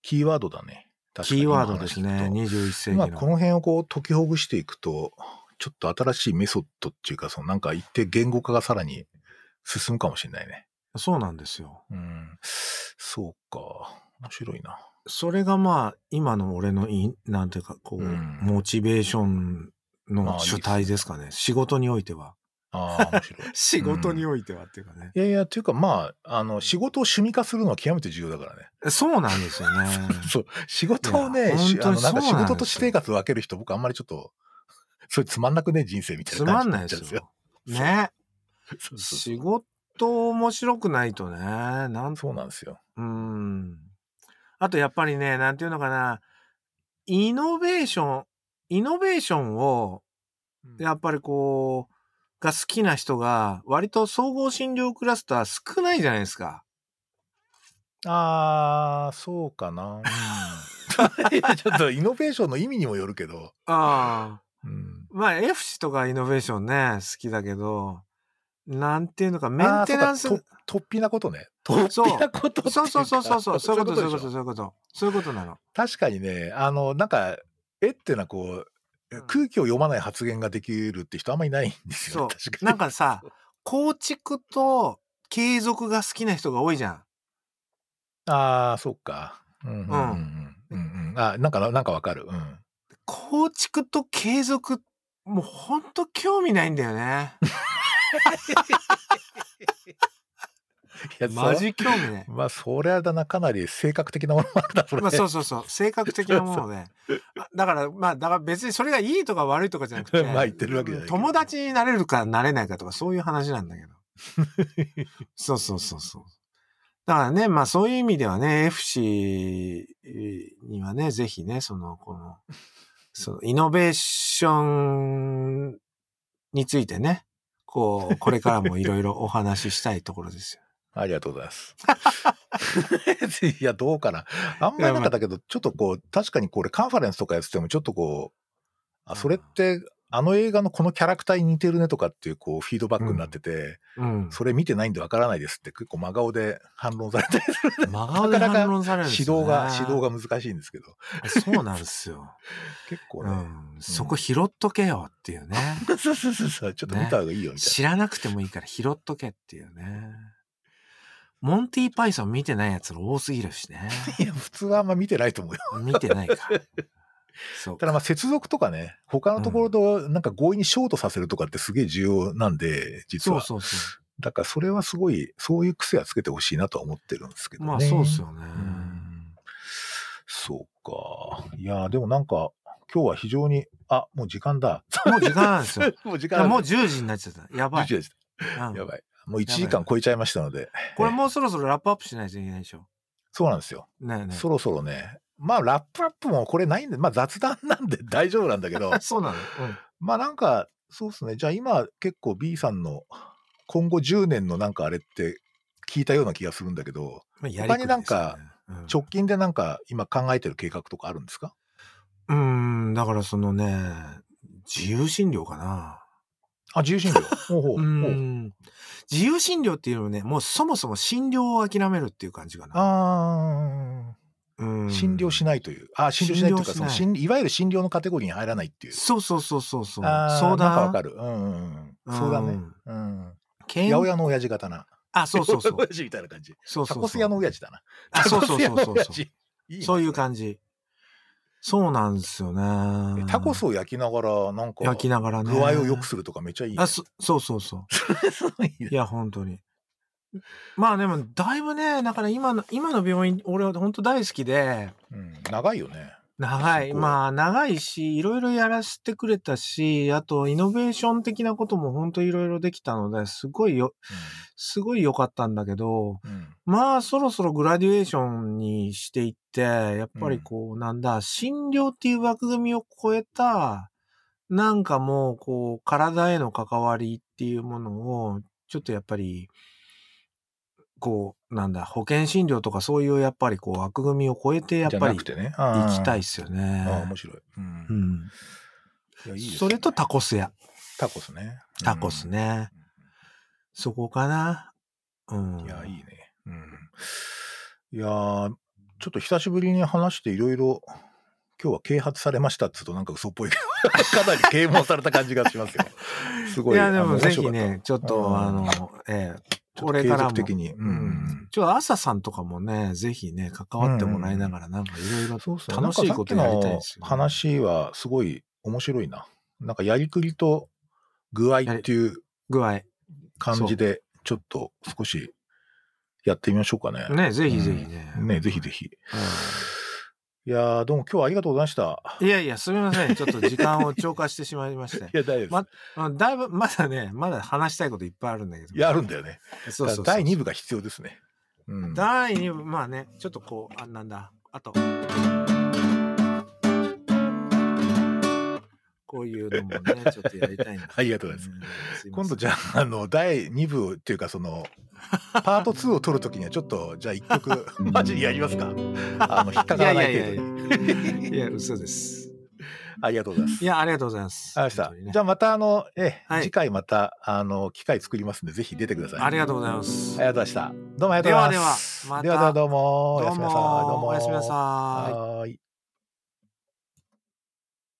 キーワードだね。キーワードですね。今話聞くと21世紀の。まあこの辺をこう解きほぐしていくと、ちょっと新しいメソッドっていうか、そのなんか一定言語化がさらに進むかもしれないね。そうなんですよ。うん。そうか。面白いな。それがまあ今の俺のい、なんていうかこう、うんモチベーションの主体ですかね。仕事においては。ああ、面白い。仕事においてはっていうかね。いやいや、っていうかまあ、あの、仕事を趣味化するのは極めて重要だからね。そうなんですよね。そう、仕事をいね、あの、なんか仕事と私生活分ける人、僕あんまりちょっと、それつまんなくね、人生みたいつなまんないです感じになっちゃうんですよ。よ。ね。そうそう仕事面白くないとね、なんそうなんですよ。うん。あとやっぱりね、なんていうのかな、イノベーション、イノベーションを、やっぱりこう、が好きな人が、割と総合診療クラスター少ないじゃないですか。あー、そうかな。ちょっとイノベーションの意味にもよるけど。ああ。うん、まあ、F 氏とかイノベーションね、好きだけど、なんていうのか、メンテナンスと突飛なことね。突飛なことそうそうそうそうそう、そういうこと、そういうこと、そういうこと、そういうことなの。確かにね、あの、なんか、えってな、こう、うん空気を読まない発言ができるって人あんまりいないんですよ、そうね。確かに。なんかさ、構築と継続が好きな人が多いじゃん。ああ、そっか。うんうんうんうんうんうん。あ、なんか、なんかわかる。うん。構築と継続、もうほんと興味ないんだよね。いやマジ興味ない。まあ、それはだな、かなり性格的なものもあるな、それ。まあそうそうそう、性格的なもので。あだから、まあ、だから別にそれがいいとか悪いとかじゃなくて、まあ言ってるわけじゃない友達になれるかなれないかとかそういう話なんだけど。そうそうそうそう。だからね、まあそういう意味ではね、FC にはね、ぜひね、その、この、その、イノベーションについてね、こう、これからもいろいろお話ししたいところですよ。ありがとうございます。いや、どうかな。あんまりなんかだけど、ちょっとこう、確かにこれカンファレンスとかやってても、ちょっとこう、あ、それって、あの映画のこのキャラクターに似てるねとかっていう、こう、フィードバックになってて、うん。それ見てないんでわからないですって結構真顔で反論されたりする。真顔で反論されるんですよ、ね。指導が、指導が難しいんですけど、そうなんですよ。結構うね、ん。そこ拾っとけよっていうね。そうそうそうそう、ちょっと見た方がいいよみたい知らなくてもいいから拾っとけっていうね。モンティーパイソン見てないやつら多すぎるしね。な。いや、普通はあんま見てないと思うよ。見てないか。そうか。ただまあ接続とかね、他のところとなんか強引にショートさせるとかってすげえ重要なんで、実は。そうそうそだからそれはすごい、そういう癖はつけてほしいなとは思ってるんですけう。どね。まあそうっすよね。うんそうか。いや、でもなんか、今日は非常に、あ、もう時間だ。もう時間なんですよ。い もう時間もう10時になっちゃった。やばい。10時です。うんやばい。もう1時間超えちゃいましたので。これもうそろそろラップアップしないといけないでしょ。そうなんですよ。ねえねえ。そろそろね。まあ、ラップアップもこれないんで、まあ雑談なんで大丈夫なんだけど、そうなの、うん、まあなんか、そうですね。じゃあ今結構 B さんの今後10年のなんかあれって聞いたような気がするんだけど、まあやり他になんか直近でなんか今考えてる計画とかあるんですか？うーん、だからそのね、自由診療かな。あ、自由診療。ほうほううほう。ん。自由診療っていうのはね、もうそもそも診療を諦めるっていう感じかな。あうんあ、診療しないという。あ、診療しないというか、診療しないその診いわゆる診療のカテゴリーに入らないっていう。そうそうそうそうそう。あー相談。なんかわかる。うんうんうん。そうだね。うん。健八百屋の親父型な。あ、そうそうそう。親父みたいな感じ。そうそうそう。タコス屋の親父だな。あ、そうそうそうそうそうそういう感じ。そうなんですよねえ。タコスを焼きながら、なんか、焼きながらね。具合を良くするとかめっちゃいいね。あ、そそうそうそう。そういいや、本当に。まあでも、だいぶね、だから今の、今の病院、俺は本当大好きで、うん、長いよね。長い。まあ、長いし、いろいろやらせてくれたし、あと、イノベーション的なことも本当いろいろできたので、すごいよ、すごい良かったんだけど、うん。うんまあ、そろそろグラデュエーションにしていって、やっぱりこう、なんだ、診療っていう枠組みを超えた、なんかもう、こう、体への関わりっていうものを、ちょっとやっぱり、こう、なんだ、保険診療とかそういうやっぱりこう、枠組みを超えて、やっぱりね。行きたいっすすよね。ああ、面白い。うんう。ん。いや、いいねそれとタコス屋。タコスね。タコスね。そこかな。うん。うん。いや、いいね。うん。いやーちょっと久しぶりに話していろいろ、今日は啓発されましたっつうとなんか嘘っぽいけど、かなり啓蒙された感じがしますよ。すごい。いや、でもぜひ。ね、ちょっと、うんあの、ええたこれからも。的に。ううんん。ちょっと朝さんとかもね、ぜひね、関わってもらいながら、なんかいろいろ。楽しいことやりたいですよ、なんかさっきの話はすごい面白いな。なんかやりくりと具合っていう具合。感じで、ちょっと少しやってみましょうかね。ね、ぜひぜひね。うんね、ぜひぜひ。うんいやーどうも今日はありがとうございました。いやいや、すみません。ちょっと時間を超過してしまいましてい。や、大丈夫です。まあだいぶ、まだね、まだ話したいこといっぱいあるんだけど。いや、あるんだよね。そうそうそう第2部が必要ですね。うん。第2部、まあね、ちょっとこう、あ、なんだ、あと。こういうのもね、ちょっとやりたいんだ。ありがとうございます。今度じゃあ、あの、第2部っていうか、その、パート2を取るときには、ちょっと、じゃあ1曲、マジでやりますか？あの、引っかからない程度に。いや、嘘です。ありがとうございます。いや、ありがとうございます。ありがとうございました。じゃあまたあの、え、はい次回またあの機会作りますんでぜひ出てください。ありがとうございます。ありがとうございました。どうもありがとうございます。ではではまたではではどうも。どうおやすみなさい。どうも。もおやすみなさい。はーい。